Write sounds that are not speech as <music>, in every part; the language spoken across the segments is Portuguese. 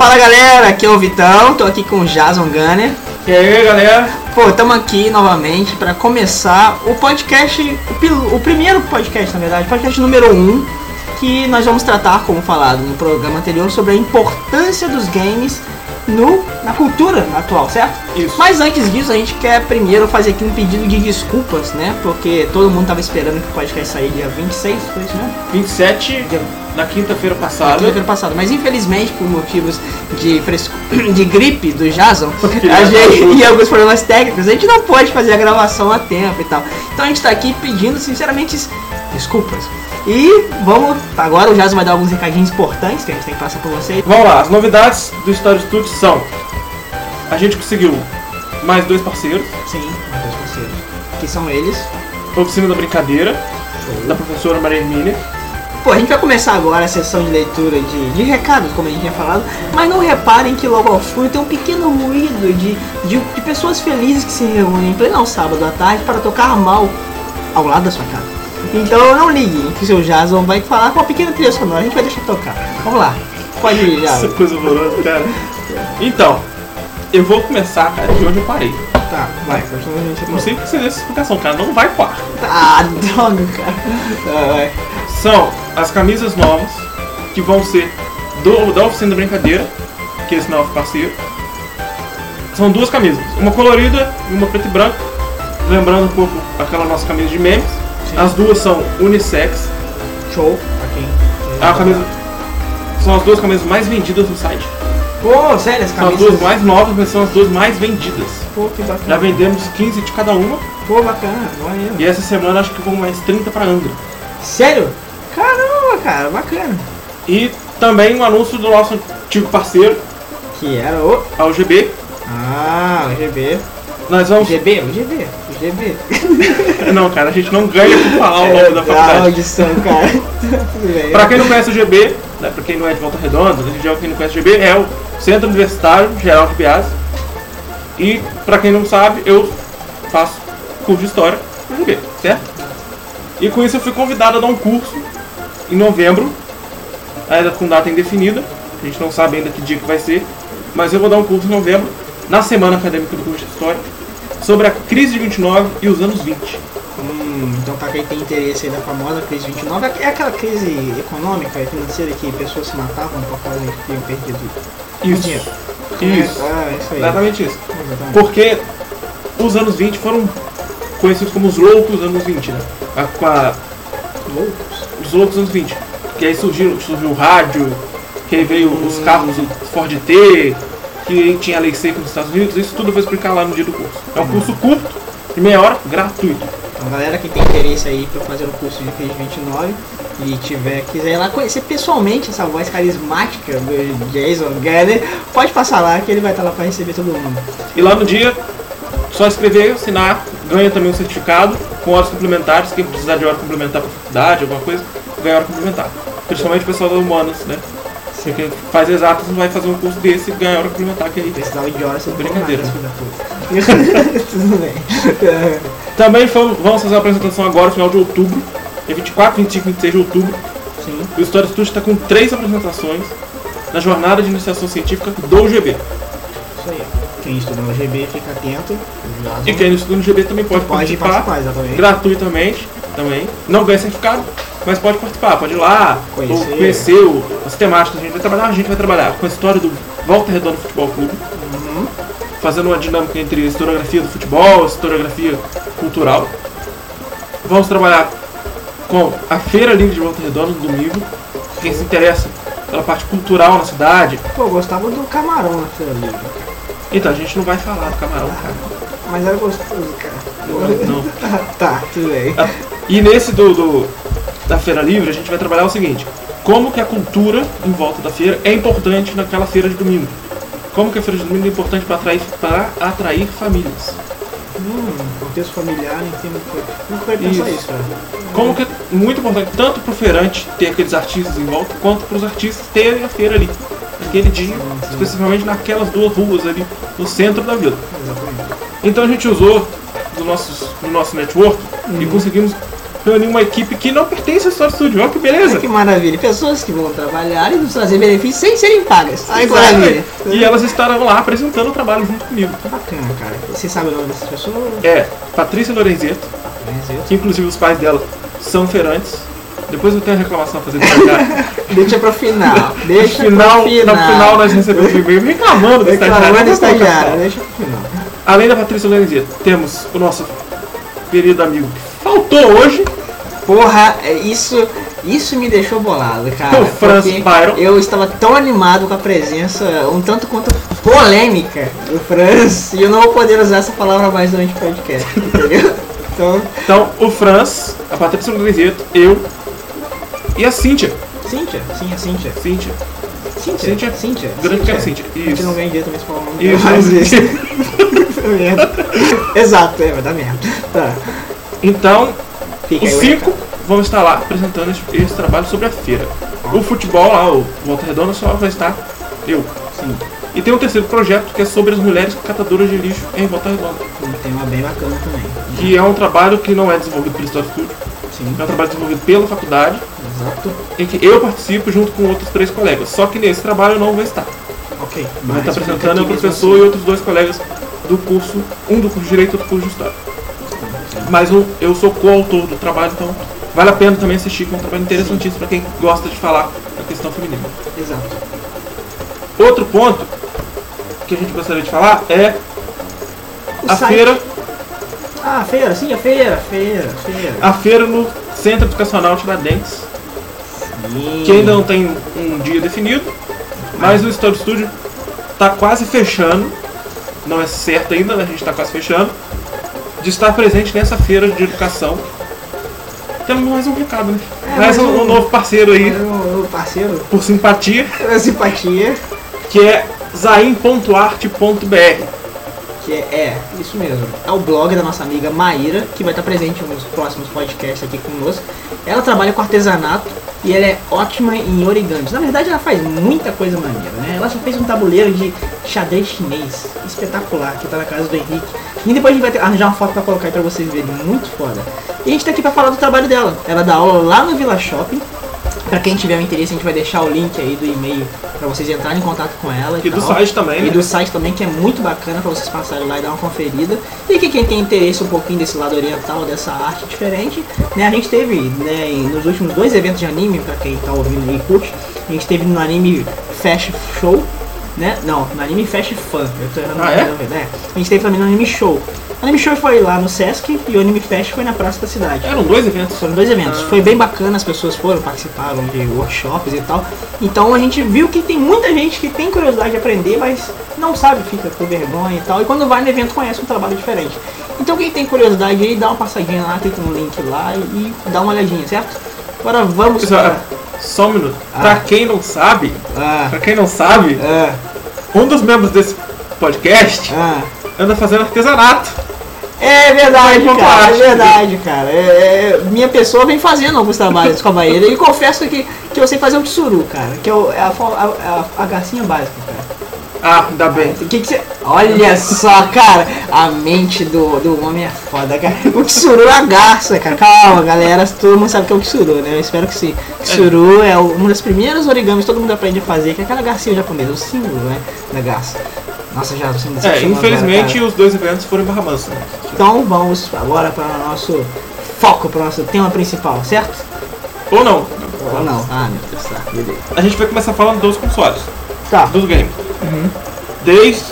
Fala galera, aqui é o Vitão, tô aqui com o Jason Gunner. E aí, galera? Pô, estamos aqui novamente para começar o podcast, o, pil- o primeiro podcast na verdade, podcast número 1, um, que nós vamos tratar, como falado no programa anterior, sobre a importância dos games no, na cultura atual, certo? Isso. Mas antes disso, a gente quer primeiro fazer aqui um pedido de desculpas, né? Porque todo mundo tava esperando que o podcast sair dia 26, foi isso mesmo? 27 Dia na quinta-feira na passada. quinta-feira passada. Mas infelizmente, por motivos de fresco... <coughs> de gripe do Jason, <laughs> gente, e alguns problemas técnicos, a gente não pode fazer a gravação a tempo e tal. Então a gente tá aqui pedindo, sinceramente, desculpas. E vamos. Agora o Jason vai dar alguns recadinhos importantes que a gente tem que passar por vocês. Vamos lá, as novidades do Story Studio são: a gente conseguiu mais dois parceiros, Sim, meus dois parceiros. Que são eles. Oficina da Brincadeira, da professora Maria Hermínia. Pô, a gente vai começar agora a sessão de leitura de, de recados, como a gente tinha falado, mas não reparem que logo ao fundo tem um pequeno ruído de, de, de pessoas felizes que se reúnem em pleno sábado à tarde para tocar mal ao lado da sua casa. Então não liguem, que o seu Jason vai falar com uma pequena trilha sonora, a gente vai deixar tocar. Vamos lá, pode ir, Essa Jason. coisa horrorosa, cara. Então, eu vou começar, cara, de onde eu parei. Tá, vai, continua a gente. Não sei o que você deu essa explicação, cara, não vai par. Ah, droga, cara. Vai. São as camisas novas, que vão ser do, da Oficina da Brincadeira, que é esse novo parceiro. São duas camisas, uma colorida e uma preto e branco, lembrando um pouco aquela nossa camisa de memes. Sim. As duas são unissex. Show, pra quem. Uma camisa, são as duas camisas mais vendidas do site. Pô, sério, as São as camisas. duas mais novas, mas são as duas mais vendidas. Pô, que bacana. Já vendemos 15 de cada uma Pô, bacana, olha e essa semana acho que vão mais 30 para Andra. Sério? Cara, bacana. E também um anúncio do nosso antigo parceiro, Que era o. a UGB. Ah, o GB. Nós O vamos GB, o GB. O GB. Não, cara, a gente não ganha por falar o nome da Ah, faculdade. audição, cara. <laughs> Pra quem não conhece o GB, né, pra quem não é de Volta Redonda, em geral, quem não conhece o GB é o Centro Universitário Geral de Piazza. E pra quem não sabe, eu faço curso de História no GB, certo? E com isso eu fui convidado a dar um curso em novembro, ainda com data indefinida, a gente não sabe ainda que dia que vai ser, mas eu vou dar um curso em novembro, na semana acadêmica do curso de História, sobre a crise de 29 e os anos 20. Hum, então pra quem tem interesse aí da famosa crise 29, é aquela crise econômica e financeira que pessoas se matavam por causa de que tinham perdido Isso. dinheiro. Isso. Ah, isso aí. Exatamente isso. Exatamente. Porque os anos 20 foram conhecidos como os loucos anos 20, né? Com a, Loucos. os loucos anos 20. Que aí surgiu, surgiu o rádio, que aí veio os carros o Ford T, que tinha a lei seca nos Estados Unidos, isso tudo eu vou explicar lá no dia do curso. É um curso curto, de meia hora, gratuito. Então, galera que tem interesse aí pra fazer o curso de crise 29 e tiver, quiser ir lá conhecer pessoalmente essa voz carismática do Jason Gunner, pode passar lá que ele vai estar lá pra receber todo mundo. E lá no dia, só escrever, assinar, ganha também um certificado com horas complementares, quem precisar de hora complementar para faculdade, alguma coisa, ganha hora complementar. Principalmente o pessoal da Humanas, né? Porque faz exatas não vai fazer um curso desse e ganha hora complementar, que aí Precisava de horas, você Brincadeira. <laughs> Tudo bem. Também fomos- vamos fazer uma apresentação agora, no final de outubro, dia 24, 25 e 26 de outubro. Sim. O História Studio está com três apresentações na jornada de iniciação científica do UGB. Isso aí. Quem estuda no GB fica atento. E quem não estuda no UGB também pode, pode participar participar, gratuitamente também. Não ganha certificado, mas pode participar, pode ir lá, Conhecer. conhecer o- as temáticas. A gente vai trabalhar, a gente vai trabalhar com a história do Volta Redonda Futebol Clube, Uhum. fazendo uma dinâmica entre a historiografia do futebol, a historiografia cultural. Vamos trabalhar com a Feira Livre de Volta Redonda no domingo. Quem se interessa pela parte cultural na cidade. Pô, eu gostava do camarão na feira livre. Então, a gente não vai falar do camarão, cara. Mas era gostoso, cara. Não. <laughs> tá, tudo bem. E nesse do, do- da Feira Livre, a gente vai trabalhar o seguinte: como que a cultura em volta da feira é importante naquela feira de domingo. Como que a feira de domingo é importante para atrair, atrair famílias. Hum, contexto familiar, não tem muito. Nunca vai pensar Isso. cara. Como que é muito importante tanto para o feirante ter aqueles artistas em volta, quanto para os artistas terem a feira ali. Naquele dia, especificamente naquelas duas ruas ali no centro da vila. Então a gente usou do, nossos, do nosso network e conseguimos reunir uma equipe que não pertence ao Story Studio. Olha que beleza! Que maravilha. Pessoas que vão trabalhar e nos trazer benefícios sem serem pagas. Exato. maravilha. E elas estarão lá apresentando o trabalho junto comigo. Que bacana, cara. Você sabe o nome dessas pessoas? É Patrícia Lorenzeto, que inclusive os pais dela são feirantes. Depois eu tenho uma reclamação a fazer do. <laughs> Deixa pro final. No Deixa final, pro final. no final nós recebemos um e-mail reclamando do estagiário. Reclamando do estagiário. Deixa pro final. Além da Patrícia Lorenzeto, temos o nosso querido amigo que faltou hoje, Porra, é isso, isso me deixou bolado, cara. O Franz Byron. Eu estava tão animado com a presença, um tanto quanto polêmica do Franz, e eu não vou poder usar essa palavra mais durante o podcast, entendeu? <laughs> Então, Então, o Franz, a Patrícia Lorenzeto, eu e a Cíntia. Cíntia, sim, a Cíntia. Cíntia. Cíntia, Cíntia. Cíntia. Grande que é a Cíntia. A gente Isso. não ganha dinheiro também se falar o nome Isso. dela, mas isso. Merda. Exato, é, vai dar merda. Tá. Então, Fica os cinco vão estar lá apresentando esse, esse trabalho sobre a feira. O futebol lá, o Volta Redonda, só vai estar eu. Sim, E tem um terceiro projeto que é sobre as mulheres catadoras de lixo em Volta Redonda. um tema bem bacana também. Que é um trabalho que não é desenvolvido pelo Story Studio, Sim, é um trabalho desenvolvido pela faculdade, exato. em que eu participo junto com outros três colegas. Só que nesse trabalho eu não vou estar. Ok. Vai estar mas fica apresentando é o aqui mesmo professor assim. e outros dois colegas do curso, um do curso de Direito e outro curso de História. Mas o- eu sou coautor do trabalho, então vale a pena também assistir, que é um trabalho interessantíssimo para quem gosta de falar da questão feminina. Exato. Outro ponto que a gente gostaria de falar é O a site- feira, Ah, feira, sim, a feira, feira, feira. a feira no Centro Educacional Tiradentes, Sim. que ainda não tem um dia definido, mas o Story Studio está quase fechando, não é certo ainda, né? a gente está quase fechando, de estar presente nessa feira de educação. Temos mais um recado, né? É, mais mais um, um- um novo parceiro aí, O, o parceiro, por simpatia, a simpatia, que é zaim.arte.br. que é, é, isso mesmo. É o blog da nossa amiga Maíra, que vai estar presente nos próximos podcasts aqui conosco. Ela trabalha com artesanato e ela é ótima em origamis. Na verdade, ela faz muita coisa maneira, né? Ela já fez um tabuleiro de xadrez chinês espetacular, que tá na casa do Henrique. E depois a gente vai arranjar uma foto pra colocar aí pra vocês verem, muito foda. E a gente tá aqui pra falar do trabalho dela. Ela dá aula lá no Vila Shopping. Pra quem tiver um interesse, a gente vai deixar o link aí do e-mail pra vocês entrarem em contato com ela. E do tal. site também, E né? do site também, que é muito bacana pra vocês passarem lá e dar uma conferida. E que quem tem interesse um pouquinho desse lado oriental, dessa arte diferente, né? A gente teve, né, nos últimos dois eventos de anime, pra quem tá ouvindo aí e curte, a gente teve no Anime Fast Show, né? Não, no Anime Fast Fan. Eu tô errando Ah, é? né? A gente teve também no Anime Show. Anime Show foi lá no Sesc e o Anime Fest foi na Praça da Cidade. Eram dois eventos. Foram dois eventos. Foi bem bacana, as pessoas foram, participaram de workshops e tal. Então a gente viu que tem muita gente que tem curiosidade de aprender, mas não sabe, fica com vergonha e tal. E quando vai no evento conhece um trabalho diferente. Então quem tem curiosidade aí, dá uma passadinha lá, clica no link lá e, dá uma olhadinha, certo? Agora vamos para... só um minuto. Ah. Pra quem não sabe, Ah, pra quem não sabe, ah, um dos membros desse podcast ah. Anda fazendo artesanato. É verdade, cara, é verdade, cara. É, é, minha pessoa vem fazendo alguns trabalhos com a Maíra e confesso que, que eu sei fazer o tsuru, cara, que é, é a, a, a, a garcinha básica, cara. Ah, ainda bem. O que que você... Olha só, cara, a mente do, do homem é foda, cara. O Tsuru é a garça, cara. Calma, galera, todo mundo sabe o que é o Tsuru, né? Eu espero que sim. Tsuru é o- uma das primeiras origamis que todo mundo aprende a fazer, que é aquela garcinha japonesa, o símbolo, né, da garça. Nossa, já sendo É, infelizmente agora, os dois eventos foram em Barra Mansa. né? Então vamos agora para o nosso foco, para o nosso tema principal, certo? Ou não. Ou não? Ah, meu Deus, tá, beleza. A gente vai começar falando dos consoles, Tá, dos games. Desde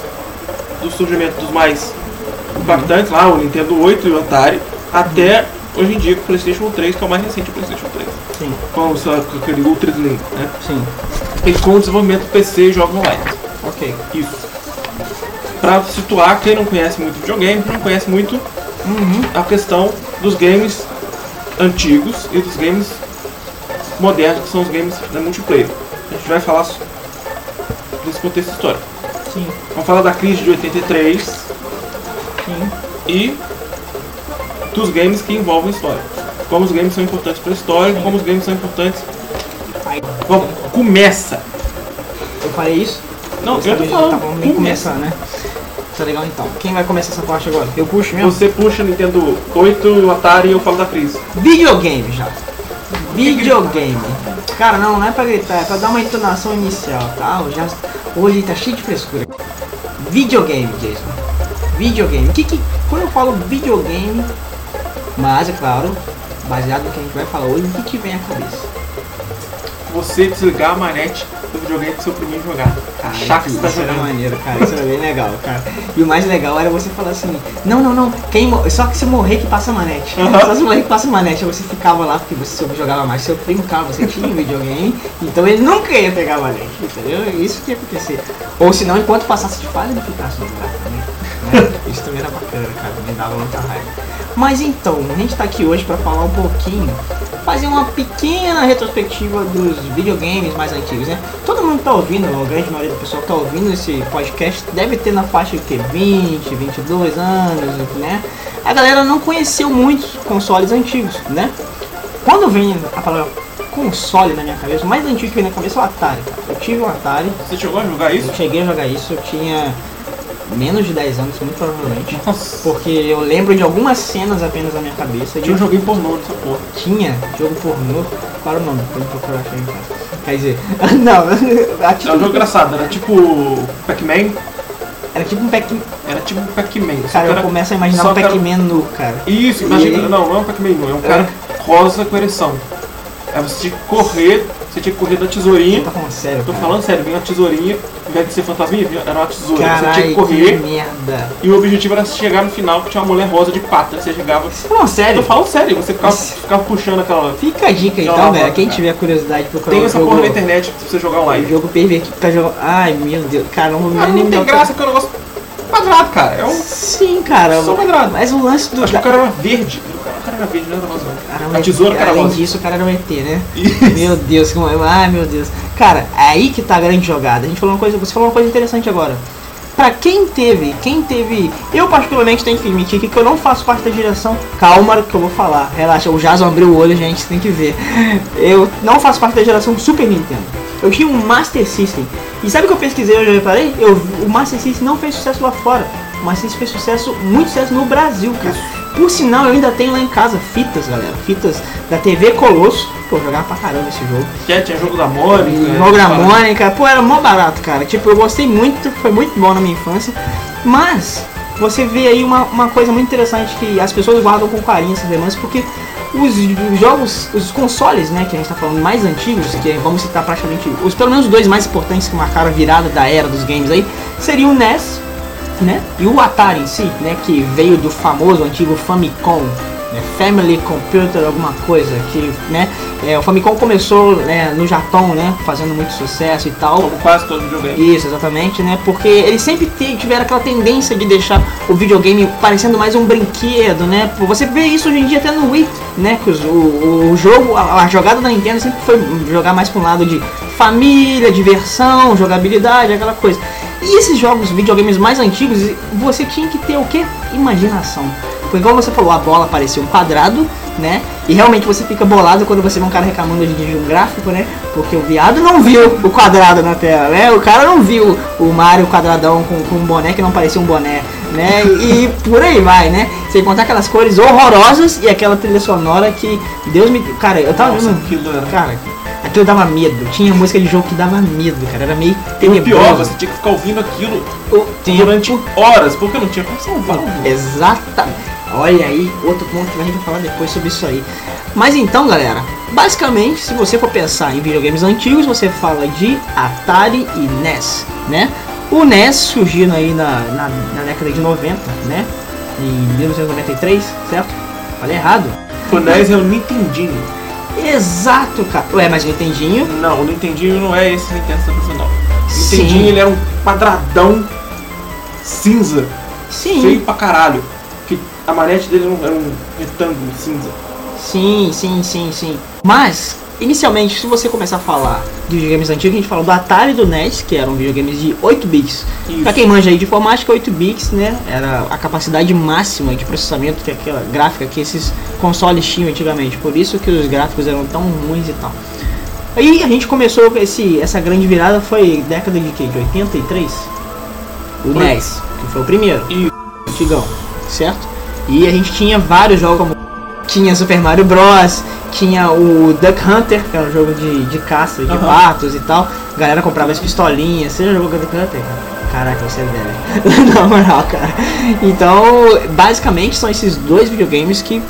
o surgimento dos mais impactantes, lá o Nintendo 8 e o Atari, até hoje em dia com o PlayStation 3, que é o mais recente o PlayStation 3. sim, Com, o seu- com aquele Ultra Slim, né? sim. E com o desenvolvimento do PC e jogos online. Ok. Isso. Pra situar quem não conhece muito videogame, não conhece muito a questão dos games antigos e dos games modernos, que são os games da multiplayer. A gente vai falar desse contexto histórico. Sim, Vamos falar da crise de 83 sim. e dos games que envolvem história. Como os games são importantes para a história, como os games são importantes. Vamos, começa! eu falei isso? Não, eu tô Talvez já falando. tá começa. começar, né? Tá legal então. Quem vai começar essa parte agora? Eu puxo mesmo? Você puxa Nintendo 8, Atari e eu falo da Cris. Videogame já. Videogame. Cara, não, não é pra gritar, é pra dar uma entonação inicial, tá? Já, hoje tá cheio de frescura. Videogame, Jason. Videogame. Que que, quando eu falo videogame, mas é claro, baseado no que a gente vai falar hoje, o que, que vem à cabeça? Você desligar a manete do videogame pro seu priminho jogar. Cara, Achar que você tá isso era jogando. maneiro, cara. Isso era bem legal, cara. E o mais legal era você falar assim, não, não, não, quem só que se morrer que passa manete. Aham. Só se morrer que passa manete. Aí você ficava lá porque você jogava mais. Seu primo, cara, você tinha um videogame, então ele nunca ia pegar a manete, entendeu? Isso que ia acontecer. Ou se não, enquanto passasse de fase, ele ficasse no lugar também. né? <laughs> Isso também era bacana, cara. Me dava muita raiva. Mas então, a gente tá aqui hoje pra falar um pouquinho, fazer uma pequena retrospectiva dos videogames mais antigos, né? Todo mundo que tá ouvindo, a grande maioria do pessoal que tá ouvindo esse podcast deve ter na faixa de que 20, 22 anos, né? A galera não conheceu muitos consoles antigos, né? Quando vem a palavra console na minha cabeça, o mais antigo que vem na cabeça é o Atari, cara. Eu tive um Atari, Você chegou a jogar isso? eu cheguei a jogar isso, eu tinha menos de 10 anos, muito provavelmente. Nossa. Porque eu lembro de algumas cenas apenas na minha cabeça. Tinha um joguinho pornô nessa porra. tinha jogo pornô. Era o nome? Pode procurar achar em casa. Quer dizer, <laughs> não, <laughs> a Era um jogo engraçado, era tipo Pac-Man. era tipo um Pac-Man. Era tipo um Pac-Man. Cara, eu era- começo a imaginar só um era- Pac-Man nu, cara. Isso, imagina. Não, não é um Pac-Man, não. É um cara rosa com ereção. Aí você correr, você tinha que correr da tesourinha. Tá falando sério, Tô cara. falando sério, vinha uma tesourinha, ao invés de ser fantasminha, era uma tesoura. você tinha que Caralho, que correr merda. e o objetivo era chegar no final que tinha uma mulher rosa de pata. Você chegava. Você tá falando Eu sério? falo sério, você ficava, ficava puxando aquela. Fica a dica Não, então, não, velho. não, Quem cara. tiver curiosidade de procurar Tem essa jogo, porra na internet pra você jogar online. jogo pervertido pra jogar. Ai, meu Deus. Cara, não Ah, nem não tem graça porque é um negócio quadrado, cara. É um. Sim, cara. Só quadrado. Mas o lance do. Acho que o cara era verde. Cara- era verde, não era rosa. Cara, A tesoura era além rosa. disso, o cara era um ET, né? <laughs> Isso. Meu Deus, como... ai meu Deus. Cara, é aí que tá a grande jogada. A gente falou uma coisa, você falou uma coisa interessante agora. Pra quem teve, quem teve. Eu particularmente tenho que admitir que eu não faço parte da direção. Calma que eu vou falar. Relaxa, o Jason abriu o olho, gente, tem que ver. Eu não faço parte da geração Super Nintendo. Eu tinha um Master System. E sabe o que eu pesquisei, eu já reparei? Eu, o Master System não fez sucesso lá fora. O Master System fez sucesso, muito sucesso no Brasil, cara. Por sinal, eu ainda tenho lá em casa fitas, galera. Fitas da TV Colosso. Pô, eu jogava pra caramba esse jogo. Que tinha jogo da Mônica. E jogo da Mônica, pô, era mó barato, cara. Tipo, eu gostei muito, foi muito bom na minha infância. Mas, você vê aí uma, uma coisa muito interessante que as pessoas guardam com carinho essas lembranças, porque os jogos, os consoles, né, que a gente tá falando mais antigos, que vamos citar praticamente os pelo menos dois mais importantes que marcaram a virada da era dos games aí, seriam o NES, né, e o Atari em si, né, que veio do famoso antigo Famicom, né, Family Computer alguma coisa, que, né, é, o Famicom começou, né, no Japão, né, fazendo muito sucesso e tal, Como quase todo videogame. isso, exatamente, né? Porque eles sempre tiveram aquela tendência de deixar o videogame parecendo mais um brinquedo, né? Você vê isso hoje em dia até no Wii, né? Que o, o jogo, a, a jogada da Nintendo sempre foi jogar mais para um lado de família, diversão, jogabilidade, aquela coisa. E esses jogos, videogames mais antigos, você tinha que ter o quê? Imaginação. Porque igual você falou, a bola parecia um quadrado, né? E realmente você fica bolado quando você vê um cara reclamando de, de um gráfico, né? Porque o viado não viu o quadrado na tela, né? O cara não viu o Mario quadradão com, com um boné que não parecia um boné, né? E por aí vai, né? Sem contar aquelas cores horrorosas e aquela trilha sonora que Deus me. Cara, eu tava Nossa, vendo. era- Cara, aquilo dava medo. Tinha música de jogo que dava medo, cara. Era meio E o tenebroso. pior, você tinha que ficar ouvindo aquilo durante horas, porque não tinha como salvar. Exatamente. Olha aí, outro ponto que a gente vai falar depois sobre isso aí. Mas então, galera, basicamente, se você for pensar em videogames antigos, você fala de Atari e NES, né? O NES surgindo aí na, na, na década de 90, né? Em 1993, certo? Falei errado. O NES é o Nintendinho. Exato, cara. Ué, mas o Nintendinho Não, o Nintendinho não é esse Nintendo você tá. O. Nintendinho ele era um quadradão cinza, Sim, feio pra caralho. Que a manete dele era um retângulo cinza. Sim, sim, sim, sim. Mas, inicialmente, se você começar a falar de videogames antigos, a gente fala do Atari do NES, que eram videogames de 8 bits. Isso. Pra quem manja aí de informática, 8 bits, né? Era a capacidade máxima de processamento que aquela gráfica que esses consoles tinham antigamente. Por isso que os gráficos eram tão ruins e tal. Aí a gente começou esse, essa grande virada foi década de quê? De 83? O Foi. NES. que foi o primeiro. E antigão, certo? E a gente tinha vários jogos como tinha Super Mario Bros, tinha o Duck Hunter, que era um jogo de, de caça, de Aham. patos e tal. A galera comprava as pistolinhas. Você já jogou Duck Hunter? Caraca, você é velho. <laughs> Na moral, cara. Então, basicamente são esses dois videogames que,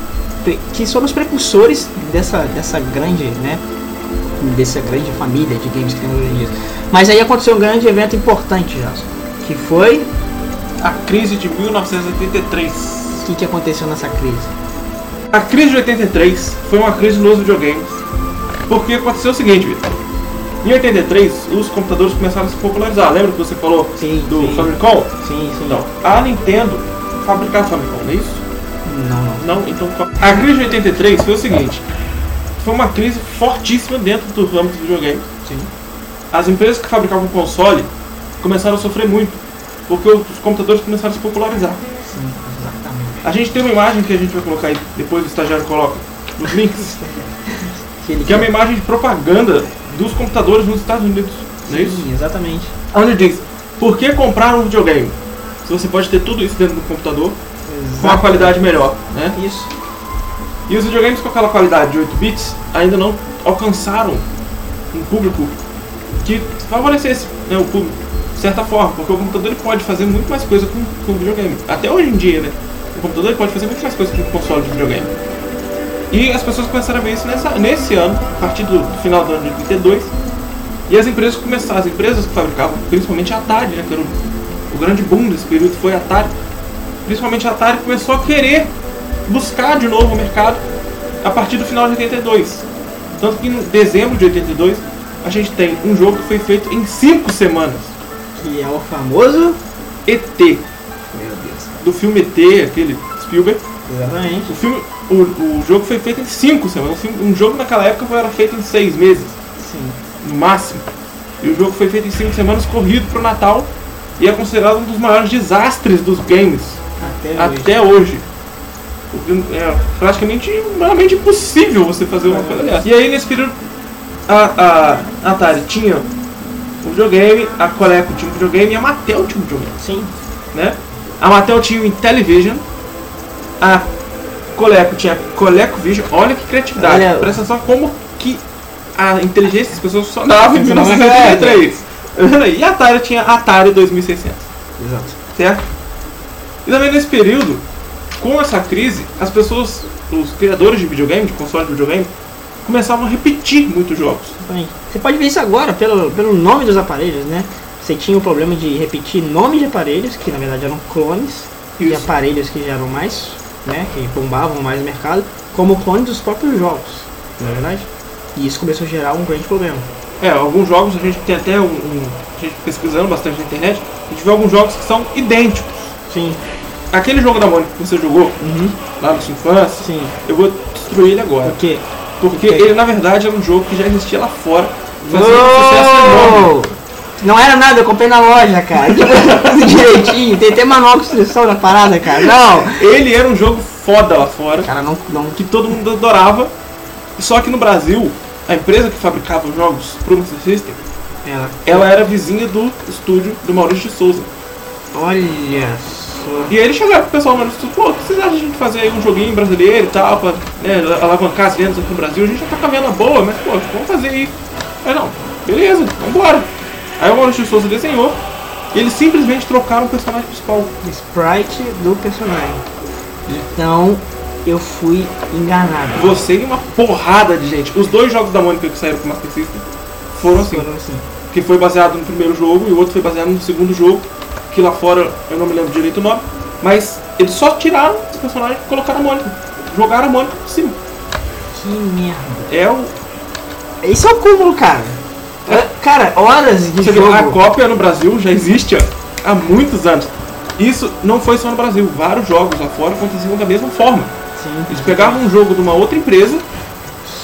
que foram os precursores dessa, dessa grande, né? Dessa grande família de games que temos hoje em dia. Mas aí aconteceu um grande evento importante, já que foi a crise de 1983. o que, que aconteceu nessa crise? A crise de 83 foi uma crise nos videogames. Porque aconteceu o seguinte, Vitor. Em 83, os computadores começaram a se popularizar. Lembra que você falou Sim, do sim. Famicom? Sim, sim. Então, a Nintendo fabricava Famicom, não é isso? Não, não. Não, então. A crise de 83 foi o seguinte: foi uma crise fortíssima dentro do âmbito do videogame. Sim. As empresas que fabricavam console começaram a sofrer muito, porque os computadores começaram a se popularizar. Sim. A gente tem uma imagem que a gente vai colocar aí, depois o estagiário coloca nos links, <laughs> Que, é uma imagem de propaganda dos computadores nos Estados Unidos. Não é isso? Sim, exatamente. Onde diz: por que comprar um videogame? Se você pode ter tudo isso dentro do computador com uma qualidade melhor, né? Isso. E os videogames com aquela qualidade de 8 bits ainda não alcançaram um público que favorecesse né, o público de certa forma, porque o computador ele pode fazer muito mais coisa com, com o videogame. Até hoje em dia, né? Computador ele pode fazer muito mais coisa que um console de videogame. E as pessoas começaram a ver isso nessa, nesse ano, a partir do, do final do ano de 82. E as empresas começaram, as empresas que fabricavam, principalmente a Atari, né? Que era o, o grande boom desse período foi a Atari. Principalmente a Atari começou a querer buscar de novo o mercado a partir do final de 82. Tanto que em dezembro de 82 a gente tem um jogo que foi feito em 5 semanas. Que é o famoso. ET. Do filme ET, aquele Spielberg. Exatamente. O, filme, o, o jogo foi feito em 5 semanas. Um Um jogo naquela época era feito em 6 meses, Sim. no máximo. E o jogo foi feito em 5 semanas, corrido pro Natal. E é considerado um dos maiores desastres dos games Até, hoje. até hoje. É praticamente humanamente impossível você fazer uma coisa dessa. E aí nesse período a, a Atari tinha um videogame, a Coleco tinha um videogame e a Mattel tinha um videogame. Sim. Né? A Mattel tinha o Intellivision, a Coleco tinha ColecoVision. Olha que criatividade. Olha- Presta atenção como que a inteligência das pessoas funcionava em Funcionava 1983. E a Atari tinha Atari 2600 Exato. certo? E também nesse período, com essa crise, as pessoas, os criadores de videogame, de console de videogame, começavam a repetir muitos jogos. Você pode ver isso agora pelo, pelo nome dos aparelhos, né? Você tinha o problema de repetir nomes de aparelhos, que na verdade eram clones de Isso. aparelhos que já eram mais, né? Que bombavam mais o mercado, como clones dos próprios jogos, não é verdade? E isso começou a gerar um grande problema. É, alguns jogos a gente tem até um, um- a gente pesquisando bastante na internet, a gente vê alguns jogos que são idênticos. Sim. Aquele jogo da Mônica que você jogou Uhum. lá na sua infância, Sim. eu vou destruir ele agora. Porque. Porque Ok. ele na verdade era um jogo que já existia lá fora, fazia um sucesso enorme. Não era nada, eu comprei na loja, cara. Tudo direitinho, tem até manual de instrução na parada, cara. Não! Ele era um jogo foda lá fora. Cara, não. não que todo mundo adorava. Só que no Brasil, a empresa que fabricava os jogos pro Master System, ela, ela era vizinha do estúdio do Maurício de Souza. olha só. E aí ele chegava pro pessoal do Maurício Souza, pô, o que vocês acham de a gente fazer aí um joguinho brasileiro e tal, pra né, alavancar as vendas aqui no Brasil? A gente já tá com a venda boa, mas pô, vamos fazer aí. Aí não, beleza, vambora. Aí o Maurício de Souza desenhou e eles simplesmente trocaram o personagem principal. Sprite do personagem. Então eu fui enganado. Você e uma porrada de gente. Os dois jogos da Mônica que saíram pro Master System foram assim. Foram assim. que foi baseado no primeiro jogo e o outro foi baseado no segundo jogo, que lá fora eu não me lembro direito o nome, mas eles só tiraram esse personagem e colocaram a Mônica. Jogaram a Mônica por cima. Que merda. É o. Esse é o cúmulo, cara. Cara, horas de Você vê, jogo. a cópia no Brasil já existe há muitos anos. Isso não foi só no Brasil, vários jogos lá fora aconteciam da mesma forma. Sim, Eles pegavam um jogo de uma outra empresa,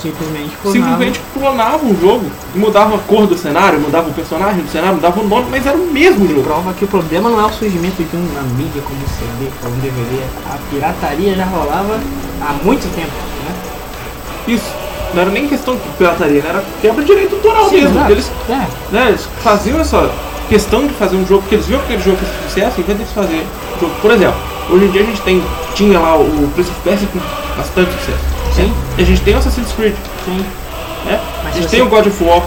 simplesmente clonavam. simplesmente clonavam o jogo e mudavam a cor do cenário, mudavam o personagem do cenário, mudavam o nome, mas era o mesmo jogo. Prova que o problema não é o surgimento de uma mídia como um CD ou um DVD. A pirataria já rolava há muito tempo, né? Isso. Não era nem questão de pirataria, era quebra de direito autoral mesmo. exato. Eles, É, né, eles faziam essa, questão de fazer um jogo, porque eles viram que aquele jogo fez sucesso, então eles fazer um jogo. Por exemplo, hoje em dia a gente tem, tinha lá o Prince of Persia com bastante sucesso. Sim. E a gente tem o Assassin's Creed, Sim. né? Mas a gente você- tem o God of War.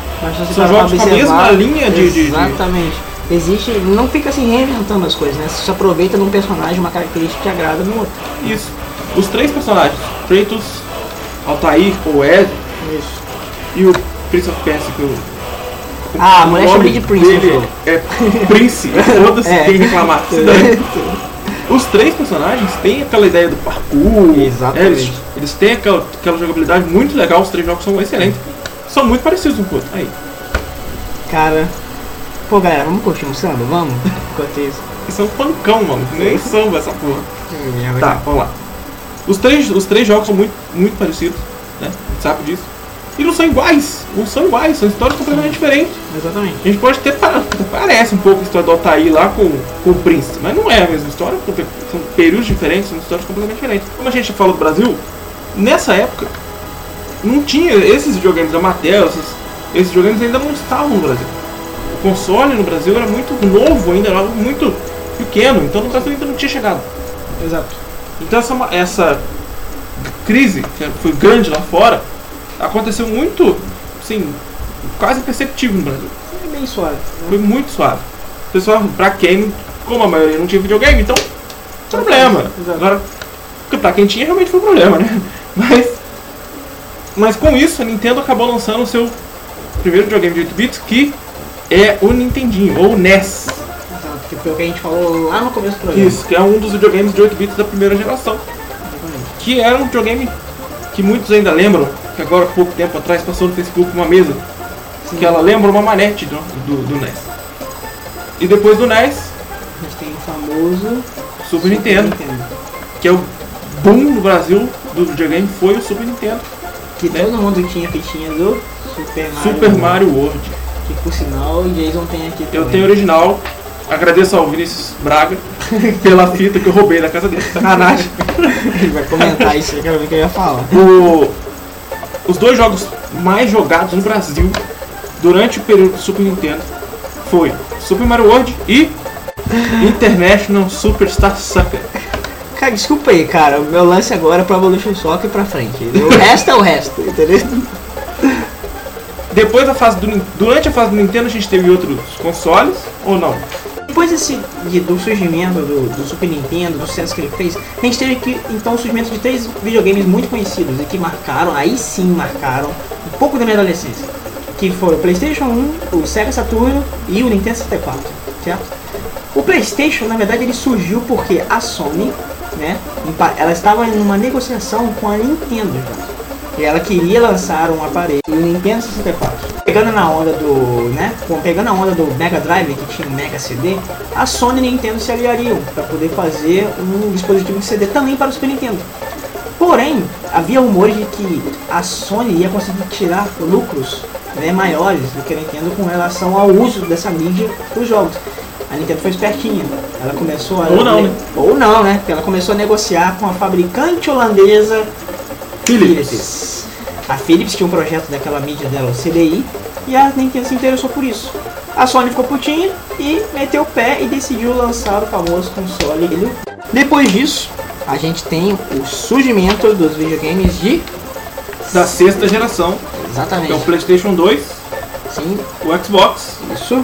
São jogos com a mesma linha de- de- de- Exatamente. Existe. Não fica assim reinventando as coisas, né? Você se aproveita de um personagem, uma característica que agrada no outro. Isso. Os três personagens, Kratos, Altair ou Ed Isso. e o Prince of Persia, que o. Ah, nome chama de Prince, dele. É Prince, <laughs> foda-se É. quem reclamar. <laughs> Os três personagens têm aquela ideia do parkour. Exatamente. né? Eles, eles têm aquela, aquela jogabilidade muito legal, os três jogos são excelentes. São muito parecidos um com o outro. Aí. Cara. Pô, galera, vamos curtir um samba? Vamos? <laughs> Enquanto isso. Isso é um pancão, mano. Nem samba essa porra. Tá. Tá, vamos lá. Os três, os três jogos são muito, muito parecidos, né? A gente sabe disso. E não são iguais. Não são iguais, são histórias completamente diferentes. Exatamente. A gente pode ter. pa- <laughs> Parece um pouco a história do Altair lá com, com o Príncipe, mas não é a mesma história, porque são períodos diferentes, são histórias completamente diferentes. Como a gente falou do Brasil, nessa época não tinha esses videogames da Mattel, esses, esses videogames ainda não estavam no Brasil. O console no Brasil era muito novo ainda, era algo muito pequeno, então no Brasil ainda não tinha chegado. Exato. Então essa, essa crise, que foi grande lá fora, aconteceu muito, assim, quase imperceptível no Brasil. É bem suave. Foi muito suave. Pessoal, pra quem, como a maioria não tinha videogame, então, problema. Exato. Agora, pra quem tinha, realmente foi um problema, né? <laughs> Mas, mas com isso, a Nintendo acabou lançando o seu primeiro videogame de 8 bits, que é o Nintendinho, ou NES. Que foi o que a gente falou lá no começo do programa. Isso, que é um dos videogames de 8 bits da primeira geração. Exatamente. Que era um videogame que muitos ainda lembram, que agora, pouco tempo atrás, passou no Facebook uma mesa, Sim. que ela lembra uma manete do, do, do NES. E depois do NES, A gente tem o famoso Super Nintendo, que é o boom no Brasil do videogame, foi o Super Nintendo. Que todo mundo tinha fitinha do Super Mario. Super Mario World. Que por sinal o Jason tem aqui Eu também. tenho original, agradeço ao Vinícius Braga <laughs> pela fita que eu roubei da casa dele. Sacanagem. <laughs> Ele vai comentar isso, eu quero ver o que ele ia falar. O- os dois jogos mais jogados no Brasil durante o período do Super Nintendo foi Super Mario World e International Superstar Sucker. Cara, desculpa aí, cara. O meu lance agora é pra Evolution Soccer pra frente. O resto é o resto, entendeu? Depois da fase do durante a fase do Nintendo a gente teve outros consoles ou não? Depois desse, de- do surgimento do, do Super Nintendo, do sucesso que ele fez, a gente teve que, então o surgimento de três videogames muito conhecidos e que marcaram, aí sim marcaram, um pouco da minha adolescência. Que foi o Playstation 1, o Sega Saturno e o Nintendo 64, certo? O Playstation, na verdade, ele surgiu porque a Sony, né, ela estava em uma negociação com a Nintendo já. E ela queria lançar um aparelho, o Nintendo 64. Pegando na onda do, né, com- pegando a onda do Mega Drive, que tinha um Mega CD, a Sony e a Nintendo se aliariam para poder fazer um dispositivo de CD também para o Super Nintendo. Porém, havia rumores de que a Sony ia conseguir tirar lucros né, maiores do que a Nintendo com relação ao uso dessa mídia para os jogos. A Nintendo foi espertinha. Ela começou a. Ou não, né? Ou não, né? Porque ela começou a negociar com a fabricante holandesa Philips. A Philips tinha um projeto daquela mídia dela, o CDI, e a Nintendo se interessou por isso. A Sony ficou putinha e meteu o pé e decidiu lançar o famoso console. Depois disso, a gente tem o surgimento dos videogames de. Da sexta geração, Exatamente. que é o PlayStation 2, Sim, o Xbox isso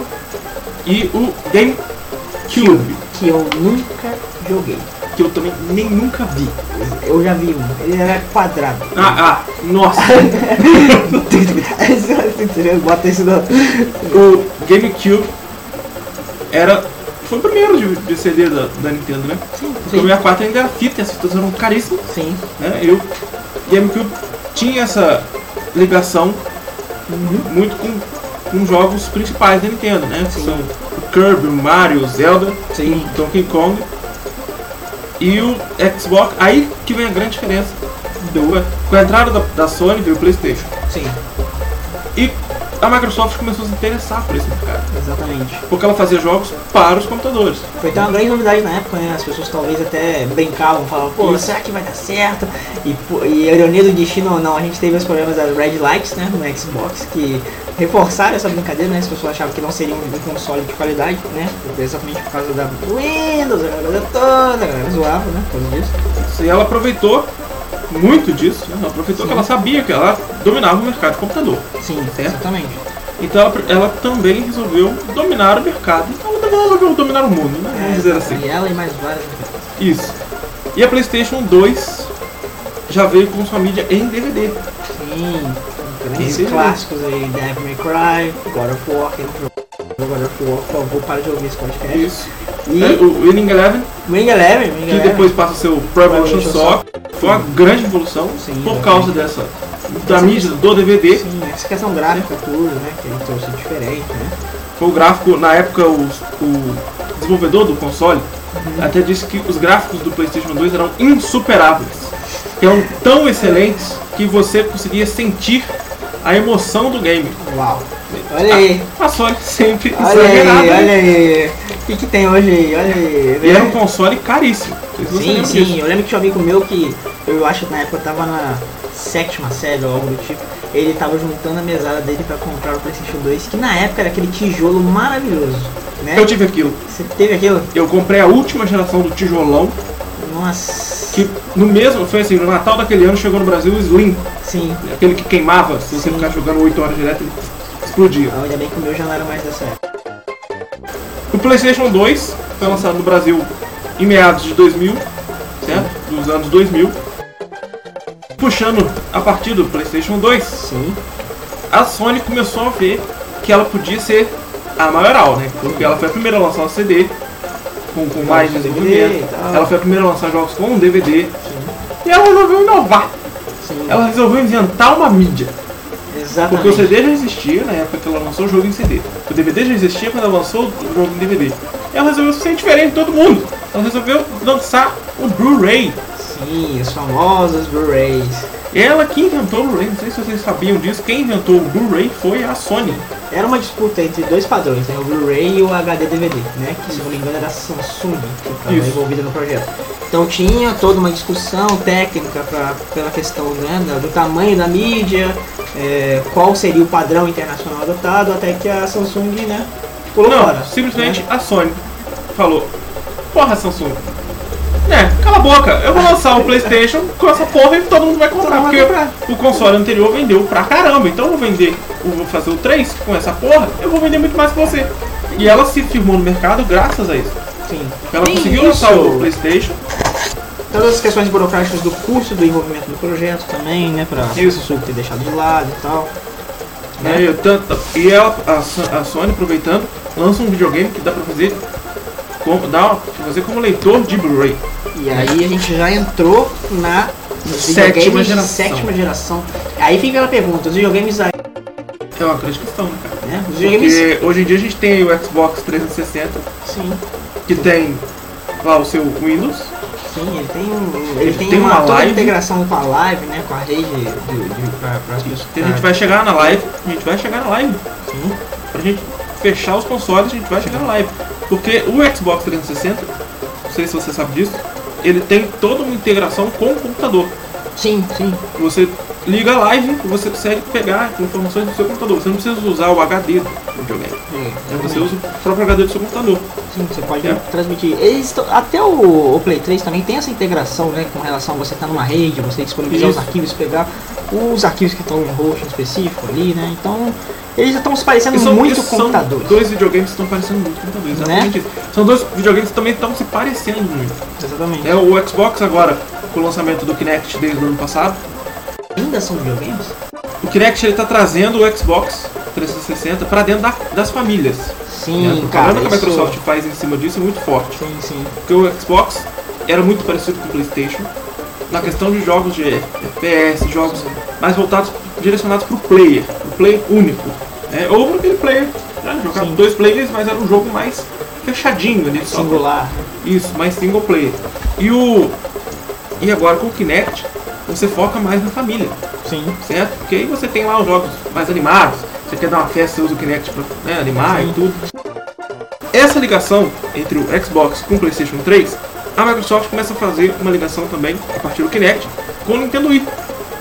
e o GameCube, que eu nunca joguei. Que eu também nem nunca vi. Eu já vi um, ele era quadrado. Ah, ah, nossa. <laughs> Bota esse no. o GameCube era foi o primeiro de, de CD da, da Nintendo, né? Sim, Porque o 64 ainda era fita, e as fitas eram caríssimas, sim. né? E o GameCube tinha essa ligação muito com, com jogos principais da Nintendo, né? Que Sim. são o Kirby, o Mario, o Zelda, Sim. o Donkey Kong e o Xbox. Aí que vem a grande diferença. Do, com a entrada da, da Sony veio o Playstation. Sim. A Microsoft começou a se interessar por esse mercado. Exatamente. Porque ela fazia jogos para os computadores. Foi até uma grande novidade na época, né? As pessoas talvez até brincavam, falavam, pô, será que vai dar certo? E, e a ironia do destino, não, a gente teve os problemas das Red Lights, né, no Xbox, que reforçaram essa brincadeira, né? As pessoas achavam que não seria um, um console de qualidade, né? Exatamente por causa da Windows, a galera toda, a galera zoava, né? Por causa disso. E ela aproveitou muito disso, né? Ela aproveitou Sim. que ela sabia que ela dominava o mercado de computador. Sim, Certo. exatamente. Então ela, ela também resolveu dominar o mercado. Então ela também resolveu dominar o mundo, né? Vamos É, dizer assim. E ela e mais várias empresas. Isso. E a PlayStation 2 já veio com sua mídia em DVD. Sim, grandes clássicos aí, Devil May Cry, God of War, quem não God of War, por favor, para de ouvir esse podcast. Isso. E É, o Winning Eleven, Wing Eleven, Wing que depois passa a ser o Pro Evolution Soccer, foi uma grande evolução Sim, por exatamente. causa dessa da mídia do DVD. Sim, essa questão gráfica, tudo, né? Que ele trouxe diferente, né? Foi o gráfico, na época, os- o desenvolvedor do console até disse que os gráficos do PlayStation 2 eram insuperáveis. Que eram tão excelentes que você conseguia sentir a emoção do game. Uau! Olha aí! A Sony sempre Olha aí, né? olha aí! O que, que tem hoje aí? Olha aí! E era um console caríssimo. Sim, sim, disso. eu lembro que tinha um amigo meu que eu acho que na época eu tava na sétima série ou algo do tipo. Ele tava juntando a mesada dele pra comprar o PlayStation 2, que na época era aquele tijolo maravilhoso, né? Eu tive aquilo. Você teve aquilo? Eu comprei a última geração do tijolão, Nossa! que no mesmo, foi assim, no Natal daquele ano chegou no Brasil o Slim, Sim. aquele que queimava, se você Sim. ficar jogando 8 horas direto, ele explodia. Ainda bem que o meu já não era mais dessa época. O PlayStation 2 foi lançado no Brasil em meados de 2000, certo? Dos anos 2000. Puxando a partir do PlayStation 2, Sim. a Sony começou a ver que ela podia ser a maioral, né? Porque ela foi a primeira a lançar um CD com, com mais desenvolvimento. tal. Ela foi a primeira a lançar jogos com um DVD. Sim. E ela resolveu inovar. Sim. Ela resolveu inventar uma mídia. Exatamente. Porque o CD já existia na época que ela lançou o jogo em CD. O DVD já existia quando ela lançou o jogo em DVD. E ela resolveu ser diferente de todo mundo. Ela resolveu lançar o Blu-ray. Sim, os famosos Blu-rays. Ela que inventou o Blu-ray. Não sei se vocês sabiam disso. Quem inventou o Blu-ray foi a Sony. Era uma disputa entre dois padrões, né? O Blu-ray e o HD DVD, né? Que se não me engano era a Samsung que estava envolvida no projeto. Então tinha toda uma discussão técnica pra, pela questão né, do tamanho da mídia, é, qual seria o padrão internacional adotado, até que a Samsung, né, pulou Não, fora. simplesmente né? a Sony falou: Porra, Samsung. É, cala a boca, eu vou lançar um Playstation com essa porra e todo mundo vai comprar. mundo vai porque comprar. o console anterior vendeu pra caramba. Então eu vou vender, eu vou fazer o 3 com essa porra, eu vou vender muito mais que você. E ela se firmou no mercado graças a isso. Sim. Ela Tem conseguiu isso. lançar o Playstation. Todas as questões burocráticas do custo do envolvimento do projeto também, né? Pra Isso. Ter deixado de lado e tal. Né? E, tanto- e ela, a, a Sony, aproveitando, lança um videogame que dá pra fazer, como, dá pra fazer como leitor de Blu-ray. E aí a gente já entrou na Sétima de geração. sétima geração. Aí fica aquela pergunta, os videogames aí, É uma grande questão, né, cara? né? Os videogames. Porque hoje em dia a gente tem o Xbox 360, Sim, que tem lá o seu Windows, sim, ele tem. Ele, Ele tem, tem uma, uma live. integração com a live, né? Com a rede de, de, pra, pras pessoas. que a gente vai chegar na live, a gente vai chegar na live. Sim, Pra gente fechar os consoles, a gente vai chegar na live. Porque o Xbox 360, não sei se você sabe disso, ele tem toda uma integração com o computador. sim, sim. Você liga a live e você consegue pegar informações do seu computador. Você não precisa usar o HD do videogame. É? Você usa o próprio HD do seu computador. Sim, você pode É. transmitir. Eles até o, o Play 3 também tem essa integração, né? Com relação a você estar numa rede, você disponibilizar Isso. os arquivos, pegar os arquivos que estão em host específico ali, né? Então, eles já estão se parecendo são- muito com são computadores. dois videogames que estão parecendo muito computadores. Né? Exatamente isso. São dois videogames que também estão se parecendo muito. Exatamente. É, o Xbox agora, com o lançamento do Kinect desde o ano passado, Ainda são videogames? o Kinect ele tá trazendo o Xbox 360 para dentro da- das famílias. Sim, né? O cara. que a Microsoft faz em cima disso é muito forte. Sim, sim. Porque o Xbox era muito parecido com o PlayStation na questão de jogos de FPS, jogos mais voltados, direcionados para o player, o player único. né? Ou para aquele player, né? jogar Sim. dois players, mas era um jogo mais fechadinho ali. Singular. Isso, mais single player. E o. E agora com o Kinect, você foca mais na família. Sim. certo? Porque aí você tem lá os jogos mais animados, você quer dar uma festa, você usa o Kinect pra né, animar Sim. e tudo. Essa ligação entre o Xbox com o PlayStation 3, a Microsoft começa a fazer uma ligação também, a partir do Kinect, com o Nintendo Wii.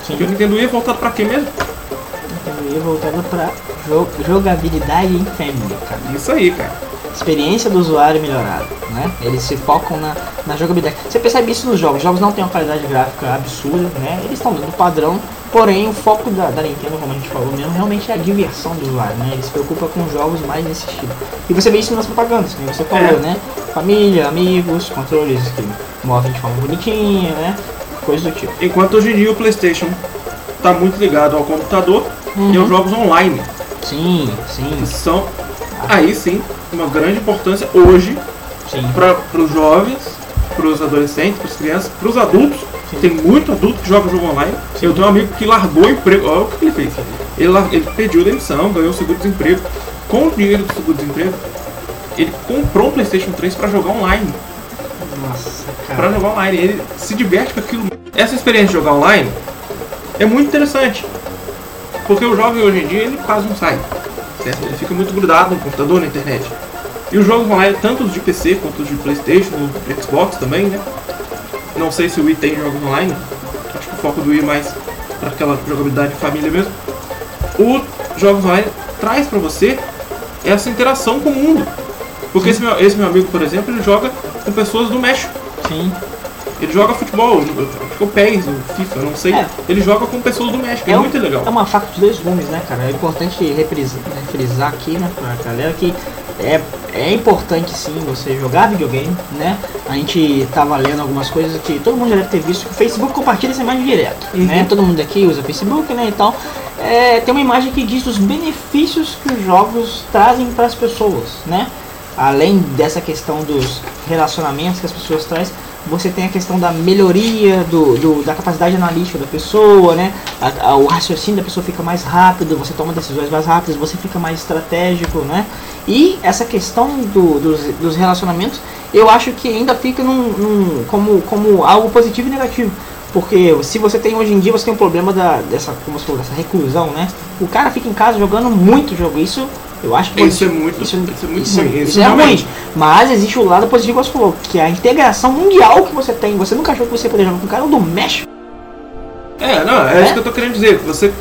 Sim. O Nintendo Wii é voltado pra quê mesmo? Nintendo Wii voltado pra jo- jogabilidade em family, cara. Isso aí, cara. Experiência do usuário melhorada, né? Eles se focam na, na jogabilidade. Você percebe isso nos jogos. Os jogos não têm uma qualidade gráfica absurda, né? Eles estão dentro do padrão, porém o foco da, da Nintendo, como a gente falou mesmo, realmente é a diversão do usuário, né? Eles se preocupam com jogos mais nesse estilo. E você vê isso nas propagandas, como você falou, É. né? Família, amigos, controles que movem de forma bonitinha, né? Coisa do tipo. Enquanto hoje em dia o PlayStation está muito ligado ao computador e Uhum. aos jogos online. Sim, sim, que São aí sim uma grande importância hoje sim. para os jovens, para os adolescentes, para as crianças, para os adultos. Sim. Tem muito adulto que joga jogo online. Eu tenho um amigo que largou o emprego. Olha o que ele fez. Ele, ele pediu demissão, ganhou o seguro-desemprego. Com o dinheiro do seguro-desemprego, ele comprou um PlayStation 3 para jogar online. Nossa, Pra cara. jogar online. Ele se diverte com aquilo. Essa experiência de jogar online é muito interessante. Porque o jovem hoje em dia ele quase não sai. Certo? Ele fica muito grudado no computador, na internet. E os jogos online, tanto os de PC quanto os de Playstation, de Xbox também, né? Não sei se o Wii tem jogos online. Acho que o foco do Wii é mais para aquela jogabilidade de família mesmo. O jogos online traz pra você essa interação com o mundo. Porque esse meu, esse meu amigo, por exemplo, ele joga com pessoas do México. Sim. Ele joga futebol, acho que é o PES, o FIFA, não sei. É. Ele joga com pessoas do México, é, um- muito legal. É uma faca de dois gumes, né, cara? É importante reprisar, né, frisar aqui, né, pra galera que é, é importante sim você jogar videogame, né? A gente tava lendo algumas coisas que todo mundo já deve ter visto o Facebook compartilha essa imagem direto, Uhum. né? Todo mundo aqui usa Facebook, né, e tal. É, tem uma imagem que diz os benefícios que os jogos trazem para as pessoas, né? Além dessa questão dos relacionamentos que as pessoas trazem, você tem a questão da melhoria do, do- da capacidade analítica da pessoa, né? A- a- o raciocínio da pessoa fica mais rápido, você toma decisões mais rápidas, você fica mais estratégico, né? E essa questão do- dos, dos relacionamentos, eu acho que ainda fica num, num- como, como algo positivo e negativo. Porque se você tem hoje em dia, você tem um problema da, dessa, como você dessa reclusão, né? O cara fica em casa jogando muito jogo. Isso eu acho que Isso é muito- isso, isso é muito isso, ruim, isso isso é ruim. Mas existe o lado positivo que você falou, que é a integração mundial que você tem. Você nunca achou que você poderia jogar com um cara do México. É, não, é, É? isso que eu tô querendo dizer. Você,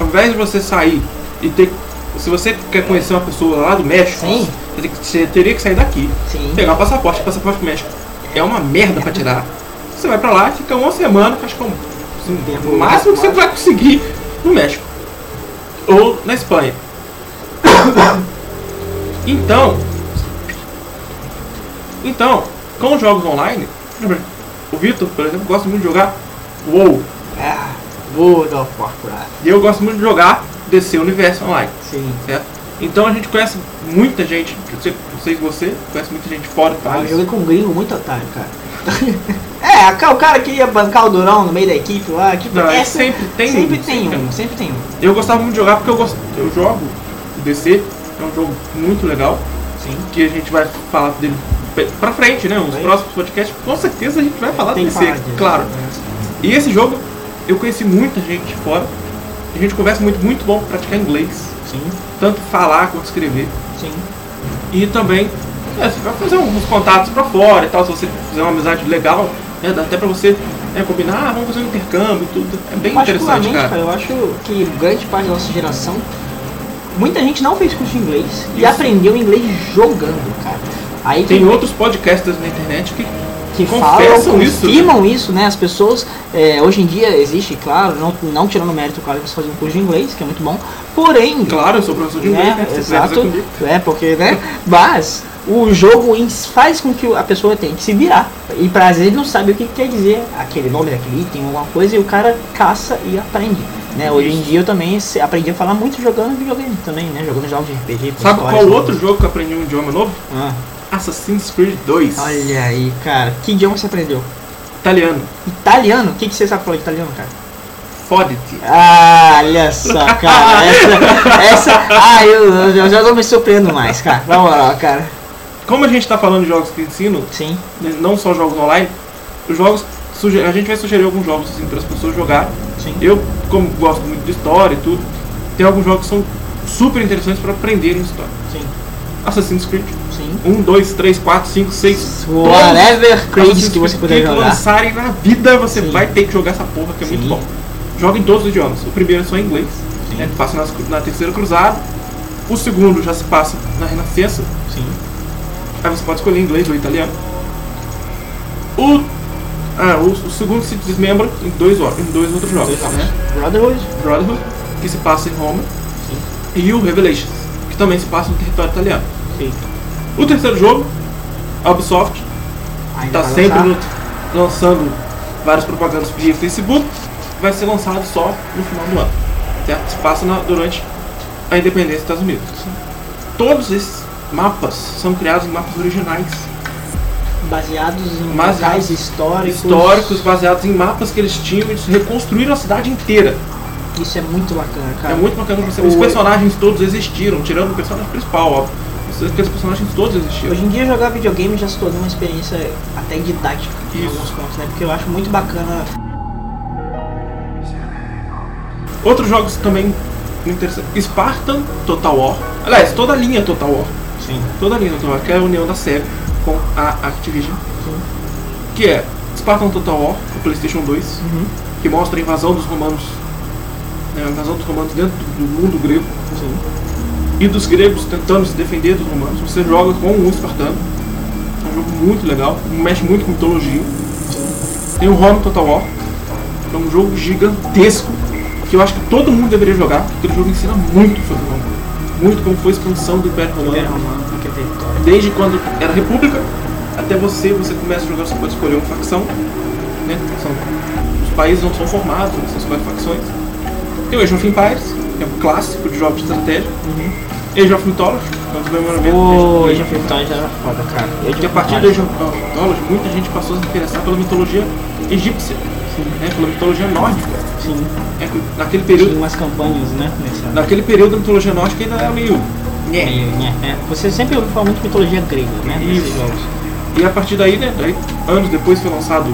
ao invés de você sair e ter. Se você quer conhecer uma pessoa lá do México, Sim. você, teria que sair daqui, Sim. pegar o passaporte, passaporte pro México. É uma merda pra tirar. Você vai pra lá, fica uma semana, acho que é um, assim, o máximo que você vai conseguir no México. Ou na Espanha. Então, então, com os jogos online, o Vitor, por exemplo, gosta muito de jogar WoW. Ah, World of Warcraft. E eu gosto muito de jogar DC Universo Online, Sim. certo? Então a gente conhece muita gente, eu sei, não sei se você conhece muita gente fora do Ah, eu país. joguei com um gringo muito otário, cara. <laughs> é, o cara que ia bancar o Durão no meio da equipe lá. Tipo, Não, é essa- sempre tem sempre um, tem sempre um, sempre tem um. Eu gostava muito de jogar porque eu, gosto, eu jogo DC, é um jogo muito legal, Sim. que a gente vai falar dele pra frente, né? Os próximos podcasts, com certeza a gente vai falar Tem do DC, falar disso, claro. né? E esse jogo, eu conheci muita gente fora, a gente conversa muito, muito bom pra praticar inglês, Sim, tanto falar quanto escrever. sim. E também, é, você vai fazer uns contatos pra fora e tal, se você fizer uma amizade legal, né, dá até pra você né, combinar, ah, vamos fazer um intercâmbio e tudo. É bem interessante, Particularmente, cara. eu acho que grande parte da nossa geração, muita gente não fez curso de inglês e Isso. aprendeu inglês jogando, cara. Aí Tem que- outros podcasters na internet que que confessam falam, isso, confirmam isso, né? As pessoas, é, hoje em dia existe, claro, não, não tirando mérito, claro, você fazer um curso de inglês, que é muito bom, porém, Claro, eu sou professor de inglês, né, né? Exato, é, porque, né, mas o jogo faz com que a pessoa tenha que se virar, e pra às vezes ele não sabe o que quer dizer aquele nome daquele item, alguma coisa, e o cara caça e aprende. Né, hoje em dia eu também aprendi a falar muito jogando videogame também, né? Jogando jogos de RPG. Sabe qual outro jogo que eu aprendi um idioma novo? Ah, Assassin's Creed 2. olha aí, cara. Que idioma você aprendeu? Italiano. Italiano? O que, que você sabe falar de italiano, cara? Foditi. Ah, olha só, cara. <laughs> Essa. essa ah, eu, eu já não me surpreendo mais, cara. Na moral, cara. Como a gente tá falando de jogos que ensinam, Sim, né, não só jogos online, os jogos. A gente vai sugerir alguns jogos assim, para as pessoas jogarem. sim. Eu, como gosto muito de história e tudo, tem alguns jogos que são super interessantes para aprender em história. Sim. Assassin's Creed. Sim. 1, 2, 3, 4, 5, 6. Whatever Creed que você puder que jogar. lançarem na vida, você Sim. vai ter que jogar essa porra, que é muito Sim. bom. Joga em todos os idiomas. O primeiro é só em inglês, Sim. né, passa nas- na terceira cruzada. O segundo já se passa na Renascença. Sim. Aí você pode escolher inglês ou italiano. O, ah, o, o segundo se desmembra em dois, em dois outros jogos. Dois jogos. Né? Brotherhood. Brotherhood, que se passa em Roma. E o Revelations, que também se passa no território italiano. Sim. O terceiro jogo, a Ubisoft, está sempre no- lançando várias propagandas via Facebook, vai ser lançado só no final do ano. Certo? Se passa na- durante a independência dos Estados Unidos. Todos esses mapas são criados em mapas originais, Baseados em locais históricos. históricos, baseados em mapas que eles tinham, eles reconstruíram a cidade inteira. Isso é muito bacana, cara. É muito bacana você. O- Os personagens todos existiram, tirando o personagem principal, óbvio. Os- personagens todos existiram. Hoje em dia jogar videogame já se tornou uma experiência até didática em Isso. alguns pontos, né? Porque eu acho muito bacana. Outros jogos também interessantes. Spartan Total War. Aliás, toda a linha Total War. Sim. Toda a linha Total War, que é a união da SEGA com a Activision. Que é Spartan Total War, o PlayStation 2, Uhum. que mostra a invasão dos romanos. né, a invasão dos romanos dentro do mundo grego. Sim. E dos gregos tentando se defender dos romanos. Você joga com um espartano. É um jogo muito legal, mexe muito com mitologia. Tem o Rome Total War, que é um jogo gigantesco, que eu acho que todo mundo deveria jogar, porque aquele jogo ensina muito sobre Roma. Muito como foi a expansão do Império Romano. Desde quando era república até você, você começa a jogar, você pode escolher uma facção. Né? São, os países não são formados, você escolhe facções. Tem o Age of Empires, que é um clássico de jogos de estratégia. Age of Mythology, que é um dos memoramentos O Age Age of Empires era foda, cara. Porque a partir do Age of Mythology, muita gente passou a se interessar pela mitologia egípcia, né? pela mitologia nórdica. Sim. É, que naquele Tinha período, umas campanhas, né? Nessa... naquele período da mitologia nórdica ainda era meio. né? É, Você sempre ouviu falar muito de mitologia grega, né? Isso. E a partir daí, né? Daí, anos depois foi lançado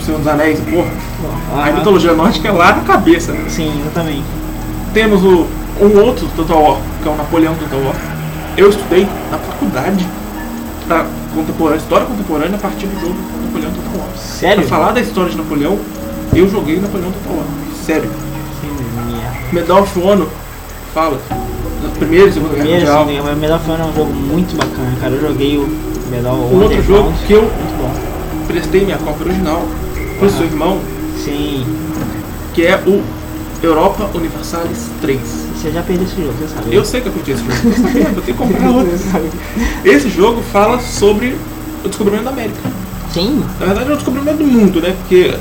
O Senhor dos Anéis, porra. A mitologia nórdica é lá na cabeça, né? Sim, também. Temos o, um outro Total War, que é o Napoleão Total War. Eu estudei na faculdade da contemporânea, história contemporânea a partir do jogo Napoleão Total War. Sério? Pra falar da história de Napoleão, eu joguei Napoleão Total War. Sério. Que merda. Medal of Honor fala da Primeira e Segunda Guerra Primeiro, Mundial. assim, o Medal of Honor é um jogo muito bacana, cara. Eu joguei o Medal Um outro jogo que eu Muito bom. prestei minha cópia original pro Aham. seu irmão, Sim. que é o Europa Universalis 3. Você já perdeu esse jogo, você sabe. Eu sei que eu curti esse jogo, eu <laughs> sabia, eu tenho que comprar outro. Esse jogo fala sobre o descobrimento da América. Sim. Na verdade, é o descobrimento do mundo, né? Porque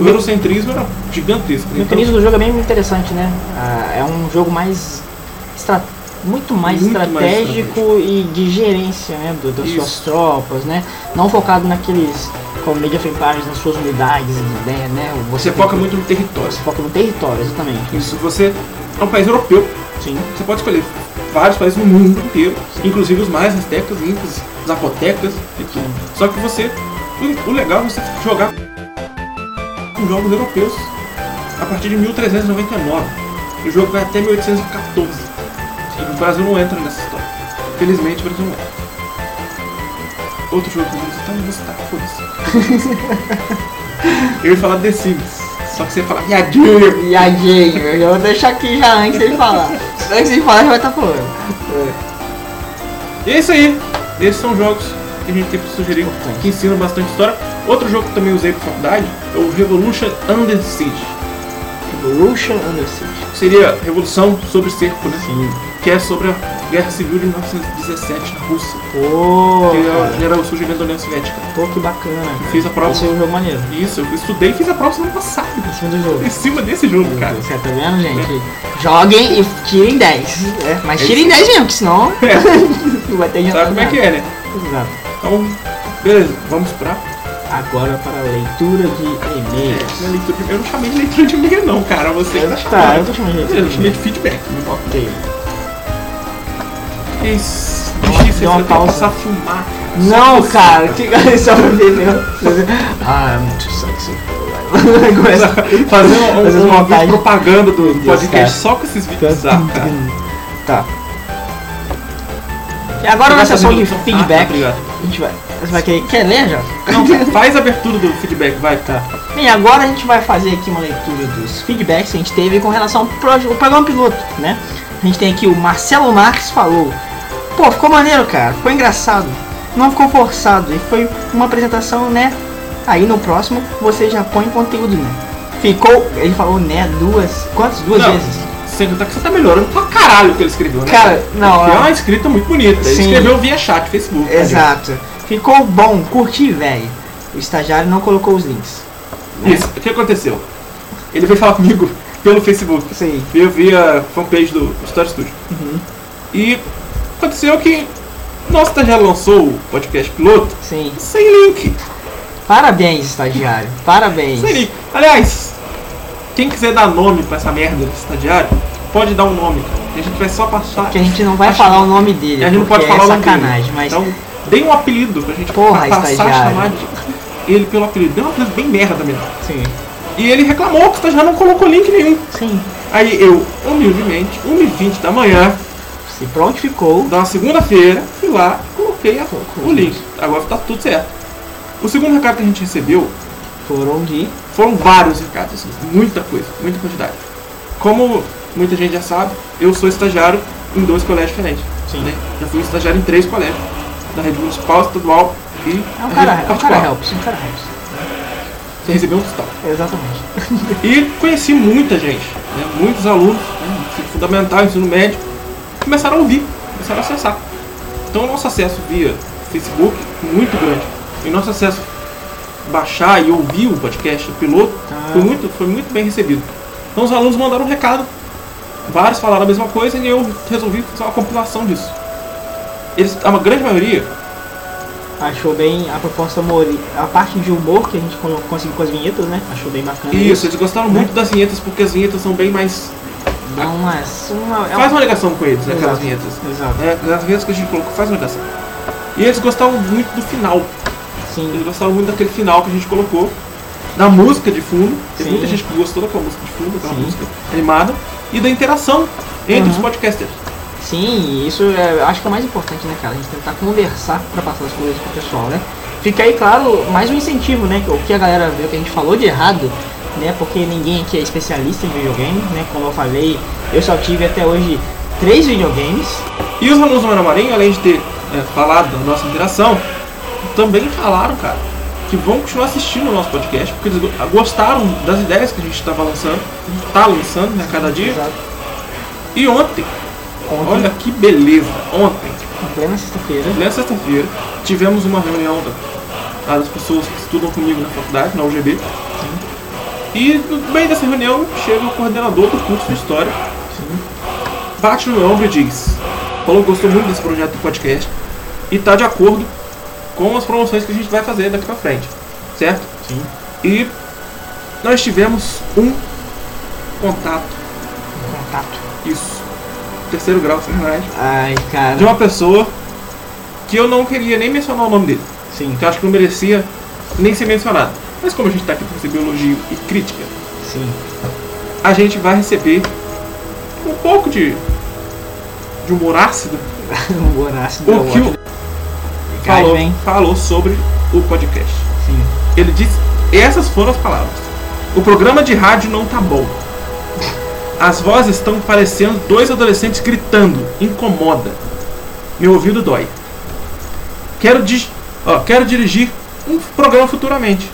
o eurocentrismo era gigantesco. O mecanismo do jogo é bem interessante, né? Ah, é um jogo mais. estra- muito mais Muito mais estratégico e de gerência, né? do- das Isso. suas tropas, né? Não focado naqueles. como Media of Empires, nas suas unidades, né? né? Você tem- foca muito no território. Você foca no território, exatamente. Isso, você é um país europeu. Sim. Você pode escolher vários países no mundo inteiro, inclusive os mais aztecas, incas, zapotecas e tudo. Só que você. O, legal é você jogar com jogos europeus a partir de 1399. O jogo vai até 1814. E o Brasil não entra nessa história. Felizmente o Brasil não entra. Outro jogo que eu vou eu vou citar, foda-se. Eu ia falar The Sims, só que você ia falar viadinho. Viadinho, eu já vou deixar aqui já antes dele falar. Antes de falar já vai estar falando. E é isso aí. Esses são jogos que a gente tem pra sugerir que ensinam bastante história. Outro jogo que também usei pra faculdade é o Revolution Under Siege. Revolution Under Siege. Que seria Revolução sobre Cerco, né? Sim. Que é sobre a Guerra Civil de 1917 na Rússia. Pô, Que é o cara. general surgimento da União Soviética. Pô, que bacana. Fiz a prova. Esse é um jogo maneiro. Isso, eu estudei e fiz a prova semana passada. Em cima do jogo. Em cima desse jogo, cara. Você tá vendo, gente? Joguem e tirem 10. É, mas É tirem 10 mesmo, porque senão <laughs> É, não <laughs> vai ter sabe como é que é, né? Exato. Então, beleza, vamos pra. Agora para a leitura de e-mails. Minha leitura de- Eu não chamei de leitura de e-mail, não, cara. Você que tá Tá, eu tô chamando de leitura Eu chamei de feedback. Ok. Isso. Deu uma você vai pausa. filmar. Não, cara, que só pra ver, meu. Ah, I'm too sexy <laughs> Fazendo um, Fazer um, um propaganda do Deus, podcast só com esses vídeos bizarros, cara. Tá. Agora na sessão de Ah, tá, feedback, a gente vai. Você vai querer. Quer ler já? Não, <laughs> faz a abertura do feedback, vai. Tá. Bem, agora a gente vai fazer aqui uma leitura dos feedbacks que a gente teve com relação ao proje- ao programa piloto, né? A gente tem aqui o Marcelo Marques falou. Pô, ficou maneiro, cara. Ficou engraçado. Não ficou forçado. E foi uma apresentação, né? Aí no próximo você já põe conteúdo, né? Ficou. Ele falou, né? Duas. Quantas? Duas Não. vezes. Sem contar que você tá melhorando pra caralho o que ele escreveu, né? Cara, não, Porque é uma escrita muito bonita. Ele Sim. escreveu via chat, Facebook. tadinho. Exato. Ficou bom, curti, velho. O estagiário não colocou os links. Isso, o que aconteceu? Ele veio falar comigo <laughs> pelo Facebook. Sei. Veio via fanpage do Story Studio. Uhum. E aconteceu que nosso estagiário lançou o podcast piloto Sim. sem link. Parabéns, estagiário. Parabéns. Sem link. Aliás, quem quiser dar nome pra essa merda desse estagiário, pode dar um nome, cara. Que a gente vai só passar. Porque a gente não vai Acho- falar o nome dele. a gente não pode falar é o nome dele. sacanagem, mas. Então, dê um apelido pra gente Porra, passar a estagiário. chamar de ele pelo apelido. Dê um apelido bem merda mesmo. Sim. E ele reclamou que o estagiário não colocou link nenhum. Sim. Aí eu, humildemente, 1h20 da manhã, Se pronto ficou. da segunda-feira, fui lá e coloquei a- o link. Agora tá tudo certo. O segundo recado que a gente recebeu Foram de. foram vários recados, assim, muita coisa, muita quantidade. Como muita gente já sabe, eu sou estagiário em dois colégios diferentes. Sim. né? Já fui estagiário em três colégios. Na rede municipal, estadual e É um cara, é um cara particular. helps, um cara helps. Você recebeu um total. Exatamente. E conheci muita gente, né? muitos alunos, né? ensino fundamental, ensino médio, começaram a ouvir, começaram a acessar. Então o nosso acesso via Facebook muito grande. E o nosso acesso baixar e ouvir o podcast, piloto, Ah. foi, muito, foi muito bem recebido. Então os alunos mandaram um recado. Vários falaram a mesma coisa e eu resolvi fazer uma compilação disso. Eles, a grande maioria, Achou bem a proposta mori... a parte de humor que a gente con- conseguiu com as vinhetas, né? Achou bem bacana. isso, eles gostaram muito das vinhetas porque as vinhetas são bem mais. Dá. Uma, é Faz uma ligação com eles, né, aquelas vinhetas. Exato. É, as vezes que a gente colocou faz uma ligação. E eles gostavam muito do final. Sim. Eles gostavam muito daquele final que a gente colocou. Da música de fundo. Tem Sim. muita gente que gostou daquela música de fundo, daquela Sim. música animada. E da interação entre Uhum. os podcasters. Sim, isso é, acho que é o mais importante, né, cara? A gente tentar conversar pra passar as coisas pro pessoal, né? Fica aí, claro, mais um incentivo, né? O que a galera o que a gente falou de errado, né? Porque ninguém aqui é especialista em videogame, né? Como eu falei, eu só tive até hoje três videogames. E os alunos do Mano Marinho, além de ter é, falado da nossa interação, também falaram, cara, que vão continuar assistindo o nosso podcast, porque eles go- gostaram das ideias que a gente estava lançando, está lançando né, a cada dia. Exato. E ontem, Ontem, olha que beleza, ontem, em plena sexta-feira. nessa sexta-feira, tivemos uma reunião da- das pessoas que estudam comigo na faculdade, na UGB. E no meio dessa reunião chega o coordenador do curso de História, Sim. bate no meu ombro e diz: Falou que gostou muito desse projeto do podcast e tá de acordo com as promoções que a gente vai fazer daqui pra frente, certo? Sim. E nós tivemos um contato, Contato. isso, terceiro grau, sacanagem, Ai, cara. de uma pessoa que eu não queria nem mencionar o nome dele, Sim, que eu acho que não merecia nem ser mencionado. Mas como a gente tá aqui para receber elogio e crítica, sim. a gente vai receber um pouco de, de humor ácido <laughs> o Horácio o que o falou, hein? falou sobre o podcast. Sim. Ele disse, essas foram as palavras. O programa de rádio não tá bom. As vozes estão parecendo dois adolescentes gritando. Incomoda. Meu ouvido dói. Quero, di- ó, quero dirigir um programa futuramente.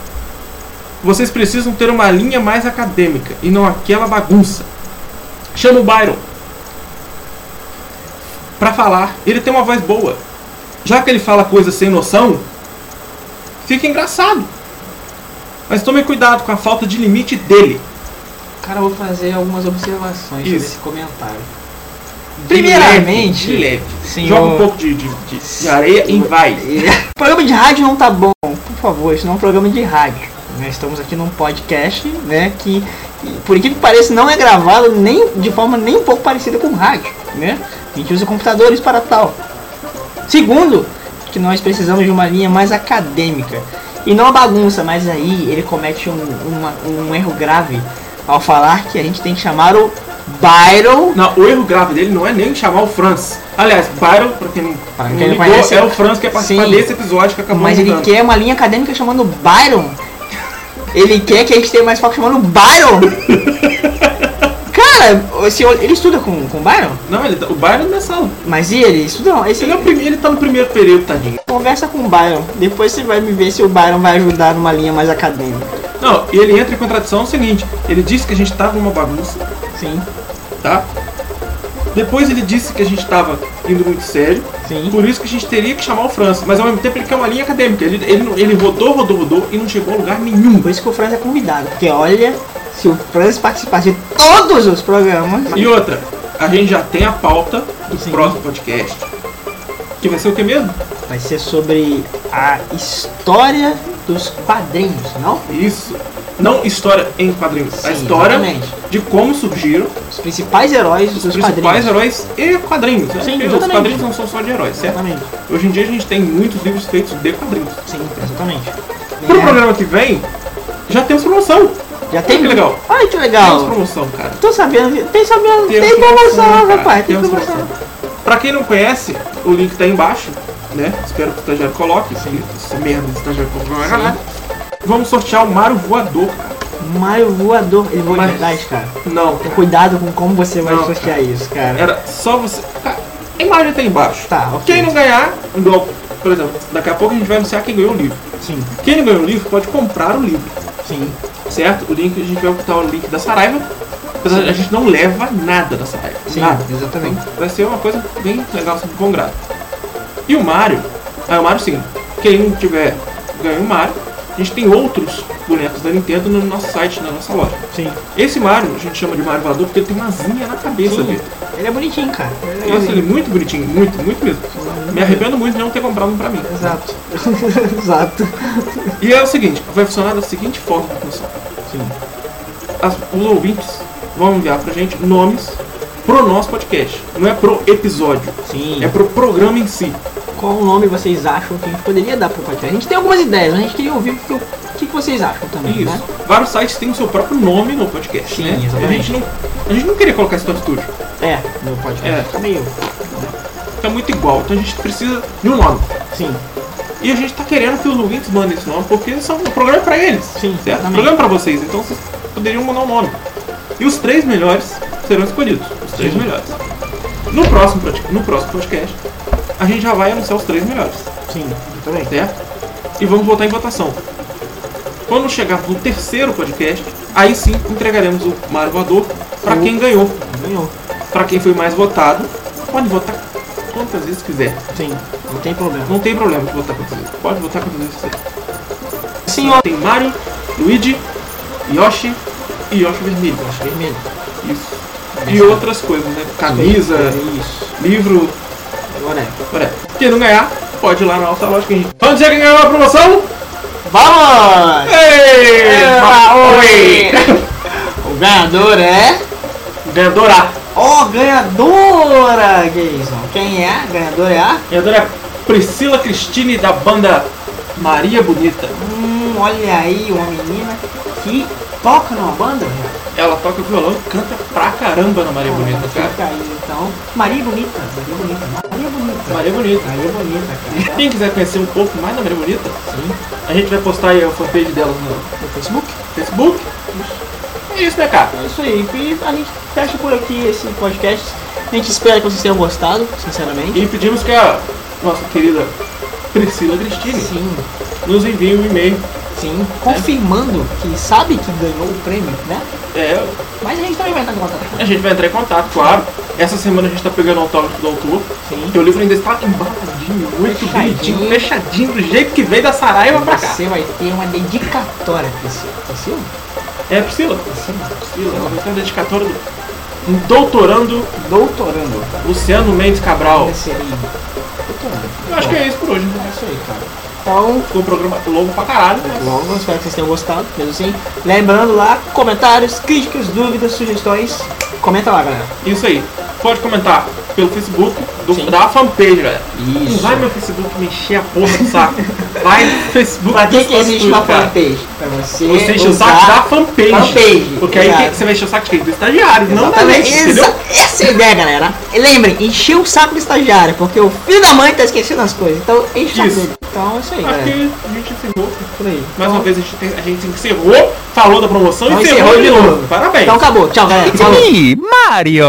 Vocês precisam ter uma linha mais acadêmica e não aquela bagunça. Chama o Byron. Pra falar, ele tem uma voz boa. Já que ele fala coisas sem noção, fica engraçado. Mas tome cuidado com a falta de limite dele. Cara, eu vou fazer algumas observações Isso. esse comentário. Primeiramente, leve, de leve. senhor- Joga um pouco de, de, de- de areia e vai. O programa de rádio não tá bom, por favor, isso não é um programa de rádio. Nós estamos aqui num podcast, né, que por incrível que pareça não é gravado nem de forma nem um pouco parecida com rádio, né? A gente usa computadores para tal. Segundo, que nós precisamos de uma linha mais acadêmica. E não a bagunça, mas aí ele comete um, uma- um erro grave ao falar que a gente tem que chamar o Byron. Não, o erro grave dele não é nem chamar o Franz. Aliás, Byron, pra quem não, Pra quem não ligou, conhece, é o Franz que é participar sim. desse episódio que acabou Mas ele quer uma linha acadêmica chamando Byron. Ele quer que a gente tenha mais foco chamando Byron. <laughs> Cara, esse, ele estuda com, com Byron? Não, ele tá- o Byron é sala. Mas e ele? Estuda não. Esse Ele, é o primeiro, ele tá no primeiro período, tadinho. Conversa com o Byron. Depois você vai me ver se o Byron vai ajudar numa linha mais acadêmica. Não, e ele entra em contradição o seguinte, ele disse que a gente tava numa bagunça, Sim, tá? Depois ele disse que a gente tava indo muito sério, sim. por isso que a gente teria que chamar o Franz. Mas ao mesmo tempo ele quer uma linha acadêmica. Ele, ele, ele rodou, rodou, rodou e não chegou a lugar nenhum. Por isso que o Franz é convidado. Porque olha, se o Franz participasse de todos os programas. E outra, a gente já tem a pauta do Sim. próximo podcast. Que vai ser o que mesmo? Vai ser sobre a história dos quadrinhos, não? Isso. Não história em quadrinhos. a Sim, história exatamente. de como surgiram Os principais heróis dos os principais quadrinhos. heróis e quadrinhos. Né? Sim, Porque os exatamente. quadrinhos não são só de heróis, certo? Exatamente. Hoje em dia a gente tem muitos livros feitos de quadrinhos. Sim, exatamente. Pro É, programa que vem, já temos promoção. Já tem que legal. Olha que legal. promoção, cara. Tô sabendo, tem sabendo, Temos tem promoção, cara. rapaz, tem Temos promoção. Pra quem não conhece, o link tá aí embaixo, né? Espero que o estagiário coloque. Essa merda de estagiário na galera. Vamos sortear o Mario Voador, cara. Mario voador, ele voa de Mas- verdade, cara. Não, Tem cuidado com como você vai Não, sortear isso, cara. era só você. Cara, a imagem tá aí embaixo. Tá, ok. Quem não ganhar, igual, por exemplo, daqui a pouco a gente vai anunciar quem ganhou o livro. Sim, Quem não ganhou o livro pode comprar o livro, sim. certo? O link, a gente vai botar o link da Saraiva. De A gente não leva nada da Saraiva. Sim, nada. exatamente. Então, vai ser uma coisa bem legal, assim, com grado. E o Mario, ah, o Mario sim. Quem tiver ganho o Mario, a gente tem outros bonecos da Nintendo no nosso site, na nossa loja. Sim. Esse Mario a gente chama de Mario voador porque ele tem uma asinha na cabeça Sim. dele. Ele é bonitinho, cara. Ele é Nossa, ele é muito bonitinho, muito, muito mesmo. Me arrependo muito de não ter comprado um pra mim. Exato. <laughs> Exato. E é o seguinte, vai funcionar da seguinte forma, pessoal. Sim. As- os ouvintes vão enviar pra gente nomes pro nosso podcast. Não é pro episódio, Sim. é pro programa em si. Qual nome vocês acham que a gente poderia dar pro podcast? A gente tem algumas ideias, mas a gente queria ouvir o que, o que vocês acham também, Isso. né? Vários sites têm o seu próprio nome no podcast, Sim, né? A exatamente. gente, não, a gente não queria colocar Stop Studio. É, no podcast É. meio... Fica muito igual, então a gente precisa de um nome. Sim. E a gente tá querendo que os ouvintes mandem esse nome, porque são, o programa é pra eles. Sim, certo? O programa é pra vocês, então vocês poderiam mandar um nome. E os três melhores serão escolhidos. Os três Sim. melhores. No próximo, no próximo podcast, a gente já vai anunciar os três melhores. Sim, também. certo? E vamos votar em votação. Quando chegarmos no terceiro podcast, aí sim entregaremos o Mario Voador para O- quem ganhou. Ganhou. Para quem foi mais votado, pode votar quantas vezes quiser. Sim, não tem problema. Não tem problema de votar quantas vezes. Pode votar quantas vezes quiser. Sim, ó. Tem Mario, Luigi, Yoshi e Yoshi Vermelho. Acho vermelho. Isso. E outras coisas, né? Camisa, Isso. livro, Agora é. whatever. Quem não ganhar, pode ir lá na nossa loja que a gente. Vamos dizer quem ganhou a promoção? Vamos! Ei! É, Oi! <laughs> O ganhador é... Ganhadora! Ó, ganhadora, Jason. Quem é? A ganhadora é a... Ganhadora é Priscila Cristine da banda Maria Bonita. Hum, olha aí, uma menina que toca numa banda, já. Ela toca violão e canta pra caramba na Maria Bonita, cara. Fica aí, então. Maria Bonita. Maria Bonita. Maria Bonita. Maria Bonita. Maria Bonita, cara. Quem quiser conhecer um pouco mais da Maria Bonita, Sim. a gente vai postar aí a fanpage dela no No Facebook? Facebook. É isso, né, cara? É isso aí. E a gente fecha por aqui esse podcast. A gente espera que vocês tenham gostado, sinceramente. E pedimos que a nossa querida Priscila Cristine Sim, nos envie um e-mail. sim. Confirmando que sabe que ganhou o prêmio, né? É, Mas a gente também vai estar em contato. a gente vai entrar em contato, claro. Essa semana a gente tá pegando o autógrafo do autor. Sim. Porque o livro ainda está embaladinho, muito bonitinho, fechadinho, do jeito que veio da Saraiva pra cá. Você vai ter uma dedicatória, Priscila. Priscila? É, Priscila. Priscila. Priscila, ela vai uma dedicatória do um doutorando Doutorando. Luciano Mendes Cabral. Ser aí. Doutorando. Eu acho que é isso por hoje. É né? isso aí, cara. Então, Ficou um programa longo pra caralho. mas- logo, espero que vocês tenham gostado, mesmo assim. Lembrando lá, comentários, críticas, dúvidas, sugestões. Comenta lá, galera. Isso aí. Pode comentar pelo Facebook, do, Sim. da fanpage, galera. Não Isso. vai no meu Facebook me encher a porra do saco. Vai no Facebook Pra que, que existe uma cara. fanpage? Pra você, Você enche o saco da fanpage. Fanpage, Porque aí exato. quem- você vai encher o saco de quem? Do estagiário, não da Exatamente. gente, entendeu? Essa é a ideia, galera. E lembrem, encher o saco do estagiário, porque o filho da mãe tá esquecendo as coisas. Então enche o saco Isso. dele. Então é isso aí, galera. Aqui a gente encerrou. Por aí. Mais Então, uma vez a gente, tem- a gente encerrou, falou da promoção e encerrou, encerrou de novo. Parabéns. então acabou. Tchau, galera. Falou. Mario!